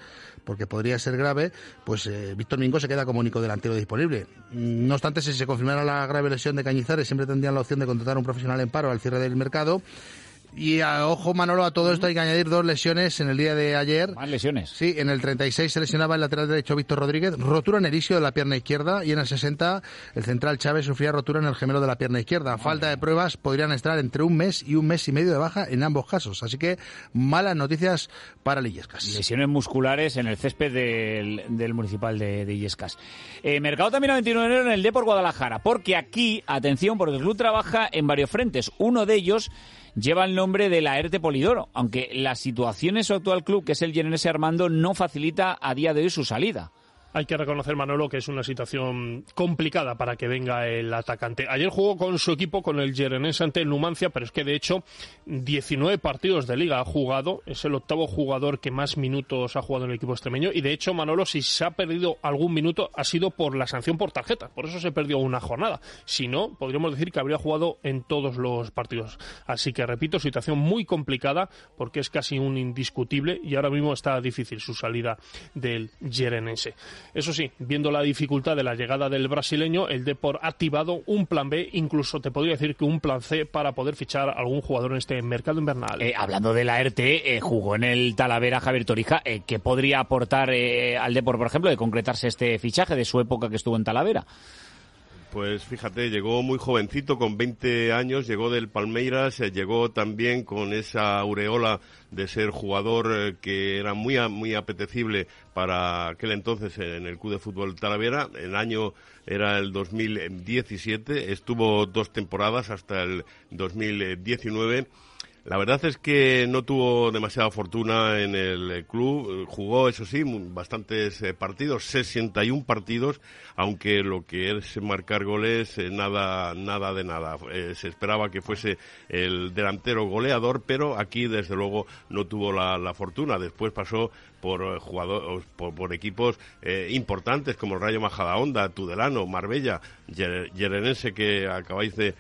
porque podría ser grave, pues eh, Víctor Mingo se queda como único delantero disponible. No obstante, si se confirmara la grave lesión de Cañizares, siempre tendrían la opción de contratar a un profesional en paro al cierre del mercado y a, ojo, Manolo, a todo esto hay que añadir dos lesiones en el día de ayer. ¿Más lesiones? Sí, en el 36 se lesionaba el lateral derecho Víctor Rodríguez, rotura en el isio de la pierna izquierda, y en el 60 el central Chávez sufría rotura en el gemelo de la pierna izquierda. Falta de pruebas podrían estar entre un mes y un mes y medio de baja en ambos casos. Así que malas noticias para Illescas. Lesiones musculares en el césped del, municipal de, de Illescas. Eh, mercado también a 29 de enero en el Depor Guadalajara, porque aquí, atención, porque el club trabaja en varios frentes. Uno de ellos lleva el nombre de la ERTE Polidoro, aunque la situación en su actual club, que es el Generese Armando, no facilita a día de hoy su salida hay que reconocer, Manolo, que es una situación complicada para que venga el atacante. Ayer jugó con su equipo, con el Jerenense ante el Numancia, pero es que de hecho 19 partidos de liga ha jugado, es el octavo jugador que más minutos ha jugado en el equipo extremeño y de hecho, Manolo, si se ha perdido algún minuto ha sido por la sanción por tarjeta, por eso se perdió una jornada. Si no, podríamos decir que habría jugado en todos los partidos. Así que, repito, situación muy complicada porque es casi un indiscutible y ahora mismo está difícil su salida del Jerenense. Eso sí, viendo la dificultad de la llegada del brasileño, el Depor ha activado un plan B, incluso te podría decir que un plan C para poder fichar algún jugador en este mercado invernal. Eh, hablando de la RT, eh, jugó en el Talavera Javier Torija. Eh, ¿Qué podría aportar al Depor, por ejemplo, de concretarse este fichaje de su época que estuvo en Talavera? Pues fíjate, llegó muy jovencito, con 20 años, llegó del Palmeiras, eh, llegó también con esa aureola de ser jugador eh, que era muy, muy apetecible para aquel entonces en el Club de Fútbol Talavera. El año era el 2017, estuvo dos temporadas hasta el 2019 la verdad es que no tuvo demasiada fortuna en el club. Jugó, eso sí, bastantes eh, partidos, 61 partidos, aunque lo que es marcar goles, eh, nada, nada de nada. Eh, se esperaba que fuese el delantero goleador, pero aquí, desde luego, no tuvo la, la fortuna. Después pasó por eh, jugadores, por, equipos eh, importantes como el Rayo Majadahonda, Tudelano, Marbella, Yerenense que acabáis de,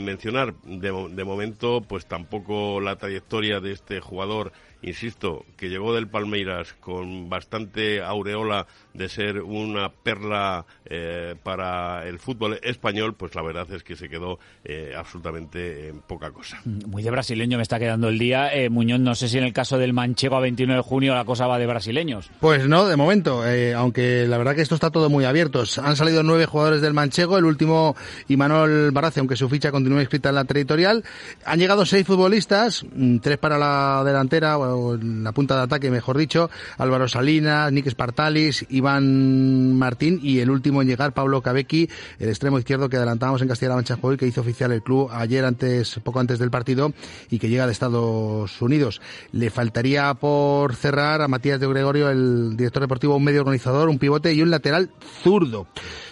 mencionar. De, de momento, pues tampoco la trayectoria de este jugador insisto, que llegó del Palmeiras con bastante aureola de ser una perla eh, para el fútbol español, pues la verdad es que se quedó eh, absolutamente en poca cosa. Muy de brasileño me está quedando el día. Eh, Muñoz, no sé si en el caso del Manchego a 29 de junio la cosa va de brasileños. Pues no, de momento, aunque la verdad que esto está todo muy abierto. Han salido nueve jugadores del Manchego, el último Imanol Barace, aunque su ficha continúa inscrita en la territorial. Han llegado seis futbolistas, mm, tres para la delantera, la punta de ataque, mejor dicho, Álvaro Salinas, Nick Spartalis, Iván Martín y el último en llegar, Pablo Cabecki, el extremo izquierdo que adelantábamos en Castilla-La Mancha y que hizo oficial el club ayer antes, poco antes del partido y que llega de Estados Unidos. Le faltaría por cerrar a Matías de Gregorio, el director deportivo, un medio organizador, un pivote y un lateral zurdo.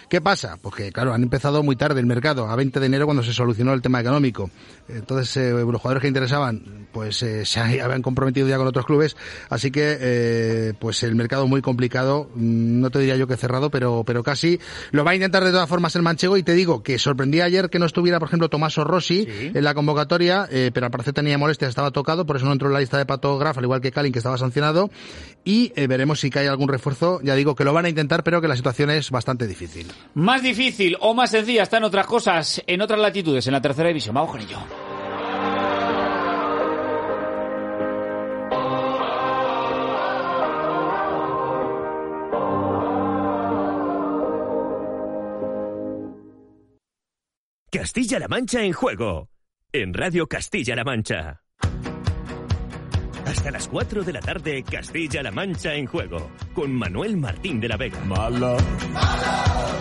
¿Qué pasa? Pues que, claro, han empezado muy tarde el mercado, a 20 de enero cuando se solucionó el tema económico. Entonces, eh, los jugadores que interesaban, pues eh, se habían comprometido ya con otros clubes, así que, eh, pues el mercado muy complicado, mm, no te diría yo que cerrado, pero, pero casi. Lo va a intentar de todas formas el manchego y te digo que sorprendía ayer que no estuviera, por ejemplo, Tomaso Rossi en la convocatoria, pero al parecer tenía molestias, estaba tocado, por eso no entró en la lista de Pato Graf, al igual que Kalin, que estaba sancionado, y veremos si cae algún refuerzo. Ya digo que lo van a intentar, pero que la situación es bastante difícil. Más difícil o más sencilla están otras cosas en otras latitudes, en la tercera división. Vamos con ello. Castilla-La Mancha en juego. En Radio Castilla-La Mancha. Hasta las 4 de la tarde, Castilla-La Mancha en juego, con Manuel Martín de la Vega. My love,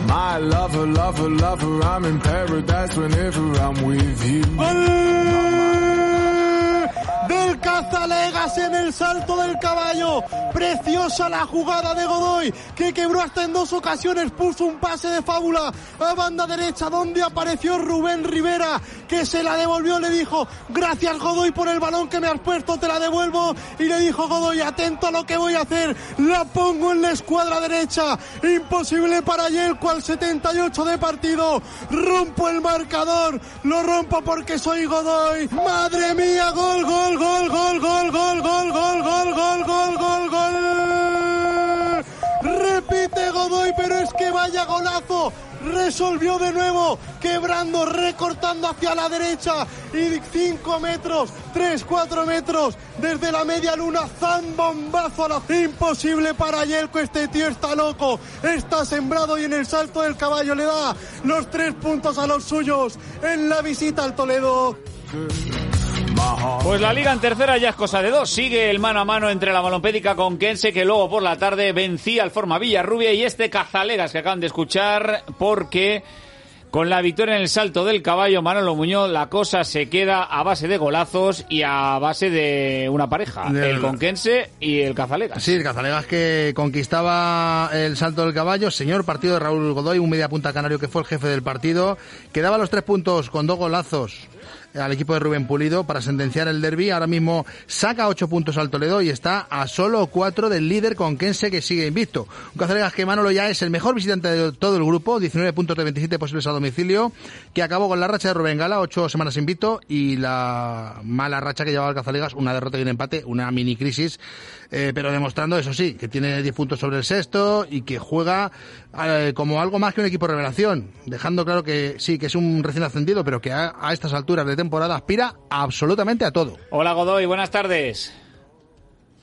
my lover, lover, lover, I'm in paradise whenever I'm with you. Cazalegas en el salto del caballo. Preciosa la jugada de Godoy, que quebró hasta en dos ocasiones, puso un pase de fábula a banda derecha, donde apareció Rubén Rivera, que se la devolvió, le dijo, gracias Godoy por el balón que me has puesto, te la devuelvo. Y le dijo Godoy, atento a lo que voy a hacer, la pongo en la escuadra derecha. Imposible para Yelko al 78 de partido. Rompo el marcador, lo rompo porque soy Godoy. Madre mía, gol, gol, gol, gol, gol, gol, gol, gol, gol, gol, gol, gol, gol. Repite Godoy, pero es que vaya golazo. Resolvió de nuevo, quebrando, recortando hacia la derecha. Y 5 metros, 3, 4 metros desde la media luna. Zambombazo a la. Imposible para Yelko. Este tío está loco. Está sembrado y en el salto del caballo le da los tres puntos a los suyos en la visita al Toledo. Pues la liga en tercera ya es cosa de dos. Sigue el mano a mano entre la balompédica con Kense, que luego por la tarde vencía al Forma Villarrubia y este Cazalegas que acaban de escuchar, porque con la victoria en el salto del caballo Manolo Muñoz, la cosa se queda a base de golazos y a base de una pareja, el Conquense y el Cazalegas. Sí, el Cazalegas que conquistaba el salto del caballo, señor partido de Raúl Godoy, un media punta canario que fue el jefe del partido, quedaba los tres puntos con dos golazos al equipo de Rubén Pulido para sentenciar el derby. Ahora mismo saca ocho puntos al Toledo y está a solo cuatro del líder con Kense que sigue invicto. Un Cazaregas que Manolo ya es el mejor visitante de todo el grupo, 19 puntos de 27 posibles a domicilio, que acabó con la racha de Rubén Gala, ocho semanas invicto y la mala racha que llevaba el Cazalegas, una derrota y un empate, una mini crisis, eh, pero demostrando eso sí, que tiene 10 puntos sobre el sexto y que juega eh, como algo más que un equipo revelación, dejando claro que sí, que es un recién ascendido, pero que a, a estas alturas de temporada aspira absolutamente a todo. Hola Godoy, buenas tardes.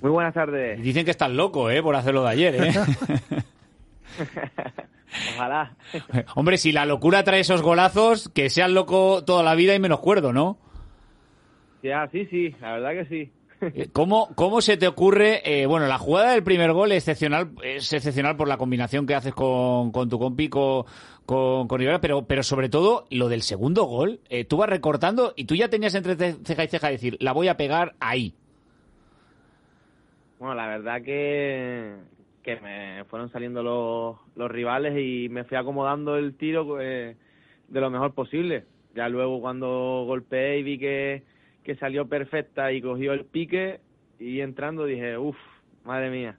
Muy buenas tardes. Dicen que estás loco, ¿eh? Por hacerlo de ayer, ¿eh? Ojalá. Hombre, si la locura trae esos golazos, que seas loco toda la vida y menos cuerdo, ¿no? Ya, sí, sí, la verdad que sí. Eh, ¿Cómo, ¿Cómo se te ocurre? eh, bueno, la jugada del primer gol es excepcional, es excepcional por la combinación que haces con, con tu compi, con, con, con Rivera, pero, pero sobre todo lo del segundo gol. eh, tú vas recortando y tú ya tenías entre ce- ceja y ceja decir, la voy a pegar ahí. Bueno, la verdad que, que me fueron saliendo los, los rivales y me fui acomodando el tiro eh, de lo mejor posible. Ya luego cuando golpeé y vi que, que salió perfecta y cogió el pique y entrando dije, uff, madre mía.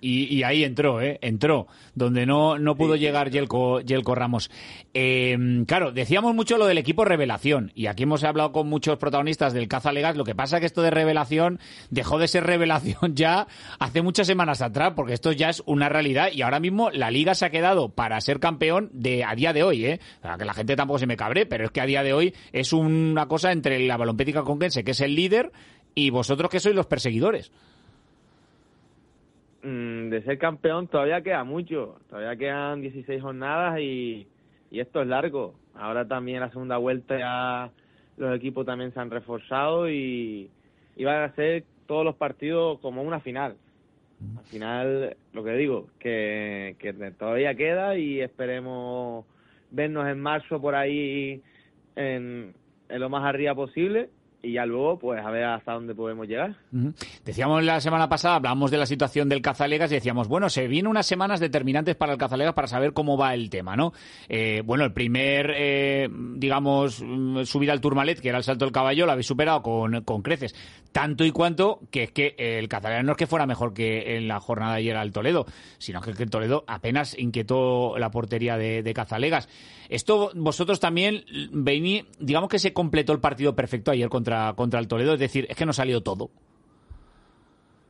Y, y ahí entró, ¿eh? Entró, donde no, no pudo llegar Yelko, Yelko Ramos. Eh, claro, decíamos mucho lo del equipo revelación, y aquí hemos hablado con muchos protagonistas del Caza Legas, lo que pasa es que esto de revelación dejó de ser revelación ya hace muchas semanas atrás, porque esto ya es una realidad, y ahora mismo la Liga se ha quedado para ser campeón de a día de hoy, ¿eh? O sea, que la gente tampoco se me cabre, pero es que a día de hoy es una cosa entre la Balompética Conquense, que es el líder, y vosotros que sois los perseguidores. Mm, de ser campeón todavía queda mucho, todavía quedan 16 jornadas y, y esto es largo. Ahora también la segunda vuelta ya los equipos también se han reforzado y, y van a ser todos los partidos como una final. Al final, lo que digo, que, que todavía queda y esperemos vernos en marzo por ahí en, en lo más arriba posible y ya luego pues a ver hasta dónde podemos llegar. Decíamos la semana pasada, hablábamos de la situación del Cazalegas y decíamos, bueno, se vienen unas semanas determinantes para el Cazalegas para saber cómo va el tema, ¿no? Eh, bueno, el primer, eh, digamos, mm, subida al Tourmalet, que era el salto del caballo, lo habéis superado con, con creces. Tanto y cuanto que es que el Cazalegas no es que fuera mejor que en la jornada de ayer al Toledo, sino que el Toledo apenas inquietó la portería de, de Cazalegas. Esto vosotros también vení, digamos que se completó el partido perfecto ayer contra, contra el Toledo, es decir, es que no salió todo.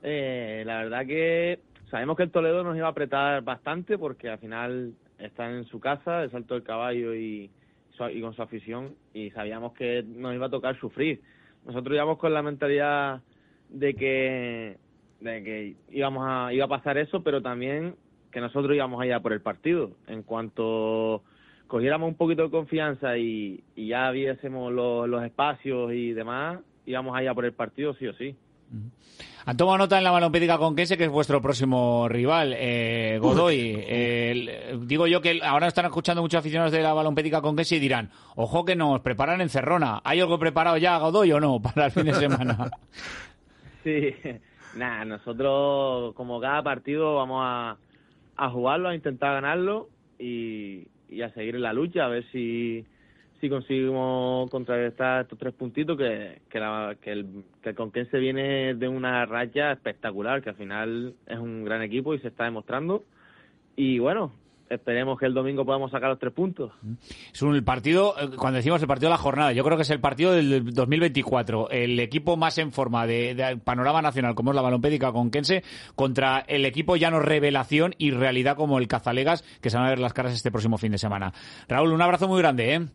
Eh, la verdad que sabemos que el Toledo nos iba a apretar bastante porque al final están en su casa, el salto del caballo y, y con su afición y sabíamos que nos iba a tocar sufrir. Nosotros íbamos con la mentalidad de que, de que íbamos a, iba a pasar eso, pero también que nosotros íbamos a ir a por el partido. En cuanto cogiéramos un poquito de confianza y, y ya viésemos los, los espacios y demás, íbamos a ir a por el partido sí o sí. Han tomado nota en la balompédica conquense que es vuestro próximo rival, eh, Godoy. Eh, el- digo yo que ahora están escuchando muchos aficionados de la balompédica conquense y dirán, ojo que nos preparan en Cerrona. ¿Hay algo preparado ya, Godoy, o no, para el fin de semana? Sí, nada, nosotros como cada partido vamos a, a jugarlo, a intentar ganarlo y, y a seguir en la lucha, a ver si, si conseguimos contrarrestar estos tres puntitos que, que, la- que el, que el Conquense viene de una racha espectacular, que al final es un gran equipo y se está demostrando. Y bueno, esperemos que el domingo podamos sacar los tres puntos. Es un partido, eh, cuando decimos el partido de la jornada, yo creo que es el partido del 2024. El equipo más en forma de, panorama nacional, como es la balompédica conquense, contra el equipo ya no revelación y realidad como el Cazalegas, que se van a ver las caras este próximo fin de semana. Raúl, un abrazo muy grande, ¿eh?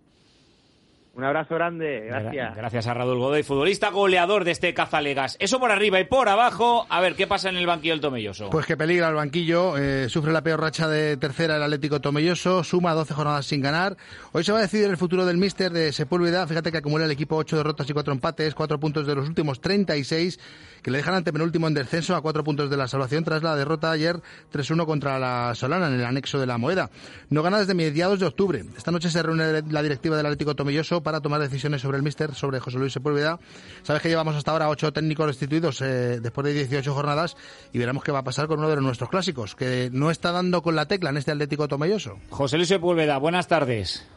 Un abrazo grande, gracias. Gracias a Raúl Godoy, futbolista goleador de este Cazalegas. Eso por arriba y por abajo. A ver, ¿qué pasa en el banquillo del Tomelloso? Pues que peligra el banquillo, eh, sufre la peor racha de tercera el Atlético Tomelloso, suma 12 jornadas sin ganar. Hoy se va a decidir el futuro del míster de Sepúlveda, fíjate que acumula el equipo 8 derrotas y 4 empates, 4 puntos de los últimos 36, que le dejan ante penúltimo en descenso a 4 puntos de la salvación tras la derrota ayer 3-1 contra la Solana en el anexo de la Moeda. No gana desde mediados de octubre. Esta noche se reúne la directiva del Atlético Tomelloso para tomar decisiones sobre el míster, sobre José Luis Sepúlveda. Sabes que llevamos hasta ahora 8 técnicos destituidos eh, después de 18 jornadas y veremos qué va a pasar con uno de nuestros clásicos, que no está dando con la tecla en este Atlético Tomelloso. José Luis Sepúlveda, buenas tardes.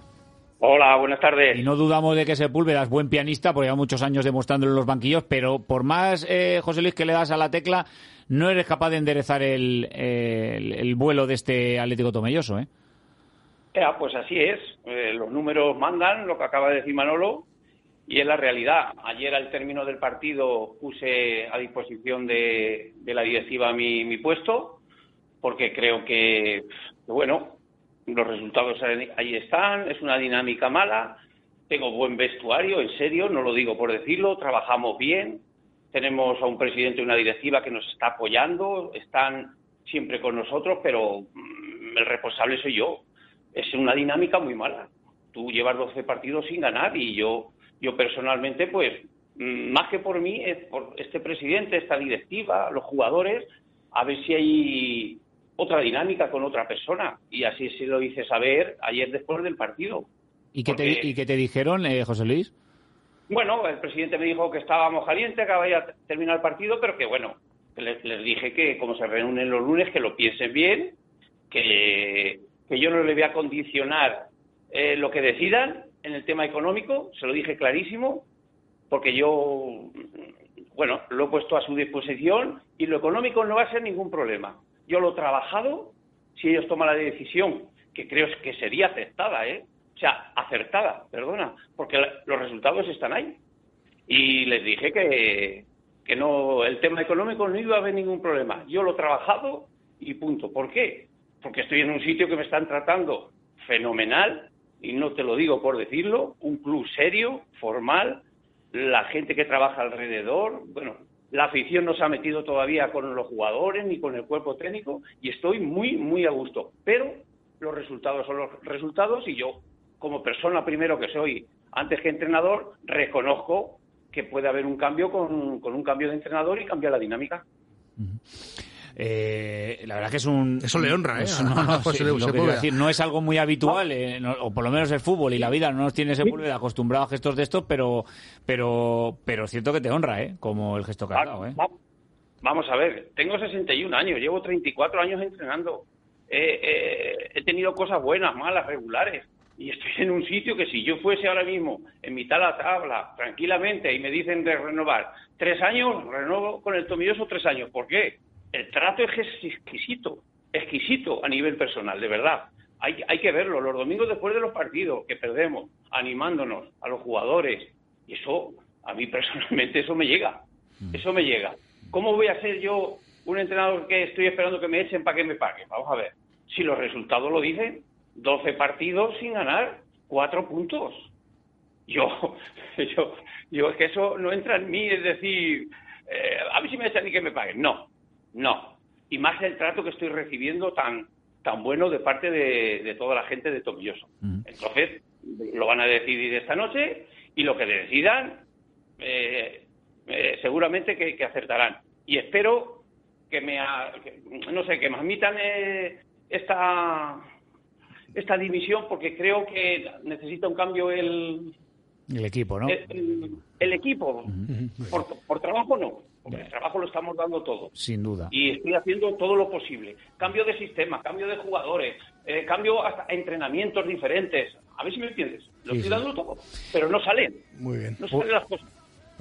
Hola, buenas tardes. Y no dudamos de que Sepúlveda es buen pianista, porque lleva muchos años demostrándolo en los banquillos, pero por más, eh, José Luis, que le das a la tecla, no eres capaz de enderezar el, el, el vuelo de este Atlético Tomelloso, ¿eh? Ya, pues así es. Eh, los números mandan, lo que acaba de decir Manolo, y es la realidad. Ayer al término del partido puse a disposición de, la directiva mi, mi puesto, porque creo que, bueno, los resultados ahí ahí están, es una dinámica mala, tengo buen vestuario, en serio, no lo digo por decirlo, trabajamos bien, tenemos a un presidente y una directiva que nos está apoyando, están siempre con nosotros, pero mm, el responsable soy yo. Es una dinámica muy mala. Tú llevas 12 partidos sin ganar y yo, yo personalmente, pues, mm, más que por mí, es por este presidente, esta directiva, los jugadores, a ver si hay otra dinámica con otra persona. Y así se lo hice saber ayer después del partido. ¿Y qué, te, ¿y qué te dijeron, eh, José Luis? Bueno, el presidente me dijo que estábamos calientes, que había terminado el partido, pero que bueno, les, les, dije que como se reúnen los lunes, que lo piensen bien, que, que yo no le voy a condicionar eh, lo que decidan en el tema económico, se lo dije clarísimo, porque yo, bueno, lo he puesto a su disposición y lo económico no va a ser ningún problema. Yo lo he trabajado, si ellos toman la decisión, que creo que sería aceptada, ¿eh? o sea, acertada, perdona, porque los resultados están ahí. Y les dije que, que no, el tema económico no iba a haber ningún problema. Yo lo he trabajado y punto. ¿Por qué? Porque estoy en un sitio que me están tratando fenomenal, y no te lo digo por decirlo, un club serio, formal, la gente que trabaja alrededor, bueno, la afición no se ha metido todavía con los jugadores ni con el cuerpo técnico y estoy muy, muy a gusto. Pero los resultados son los resultados y yo como persona primero que soy, antes que entrenador, reconozco que puede haber un cambio con, un cambio de entrenador y cambiar la dinámica. Eh, la verdad que es un... Eso le honra, ¿eh? No, no, sí, lo que decir, no es algo muy habitual, eh, no, o por lo menos el fútbol y la vida no nos tiene Sepúlveda acostumbrado a gestos de estos, pero, pero, pero es cierto que te honra, ¿eh? Como el gesto que has dado, ¿eh? Vamos a ver, tengo 61 años, llevo 34 años entrenando. he tenido cosas buenas, malas, regulares y estoy en un sitio que si yo fuese ahora mismo en mitad de la tabla, tranquilamente, y me dicen de renovar tres años, renuevo con el Tomilloso tres años. ¿Por qué? El trato es exquisito, exquisito a nivel personal, de verdad. Hay, hay que verlo, los domingos después de los partidos que perdemos, animándonos a los jugadores. Y eso, a mí personalmente, eso me llega. Eso me llega. ¿Cómo voy a ser yo un entrenador que estoy esperando que me echen para que me paguen? Vamos a ver. Si los resultados lo dicen, 12 partidos sin ganar, cuatro puntos. Yo, yo, yo es que eso no entra en mí, es decir, eh, a mí si me echan y que me paguen. No, no. Y más el trato que estoy recibiendo tan, tan bueno de parte de, de toda la gente de Tomilloso. Entonces, lo van a decidir esta noche y lo que decidan, eh, eh, seguramente que, que, acertarán. Y espero que me, que, no sé, que me admitan esta esta división porque creo que necesita un cambio el, el equipo, ¿no? El, el equipo. por, por, trabajo no, porque el trabajo lo estamos dando todo. Sin duda. Y estoy haciendo todo lo posible. Cambio de sistema, cambio de jugadores, eh, cambio hasta entrenamientos diferentes. A ver si me entiendes. Lo sí, estoy dando sí. todo, pero no salen. Muy bien. No salen las cosas.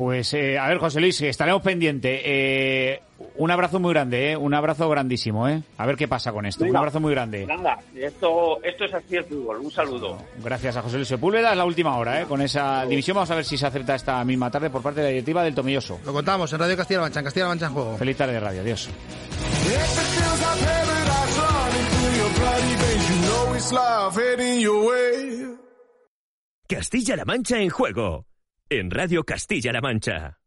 Pues eh, a ver, José Luis, estaremos pendientes. Eh, un abrazo muy grande, ¿eh? un abrazo grandísimo. ¿eh? A ver qué pasa con esto. Venga, un abrazo muy grande. Nada, esto, esto es así el fútbol. Un saludo. Gracias a José Luis Sepúlveda. Es la última hora ¿eh? con esa división. Vamos a ver si se acerta esta misma tarde por parte de la directiva del Tomilloso. Lo contamos en Radio Castilla-La Mancha, en Castilla-La Mancha en juego. Feliz tarde de radio. Adiós. Castilla-La Mancha en juego. En Radio Castilla-La Mancha.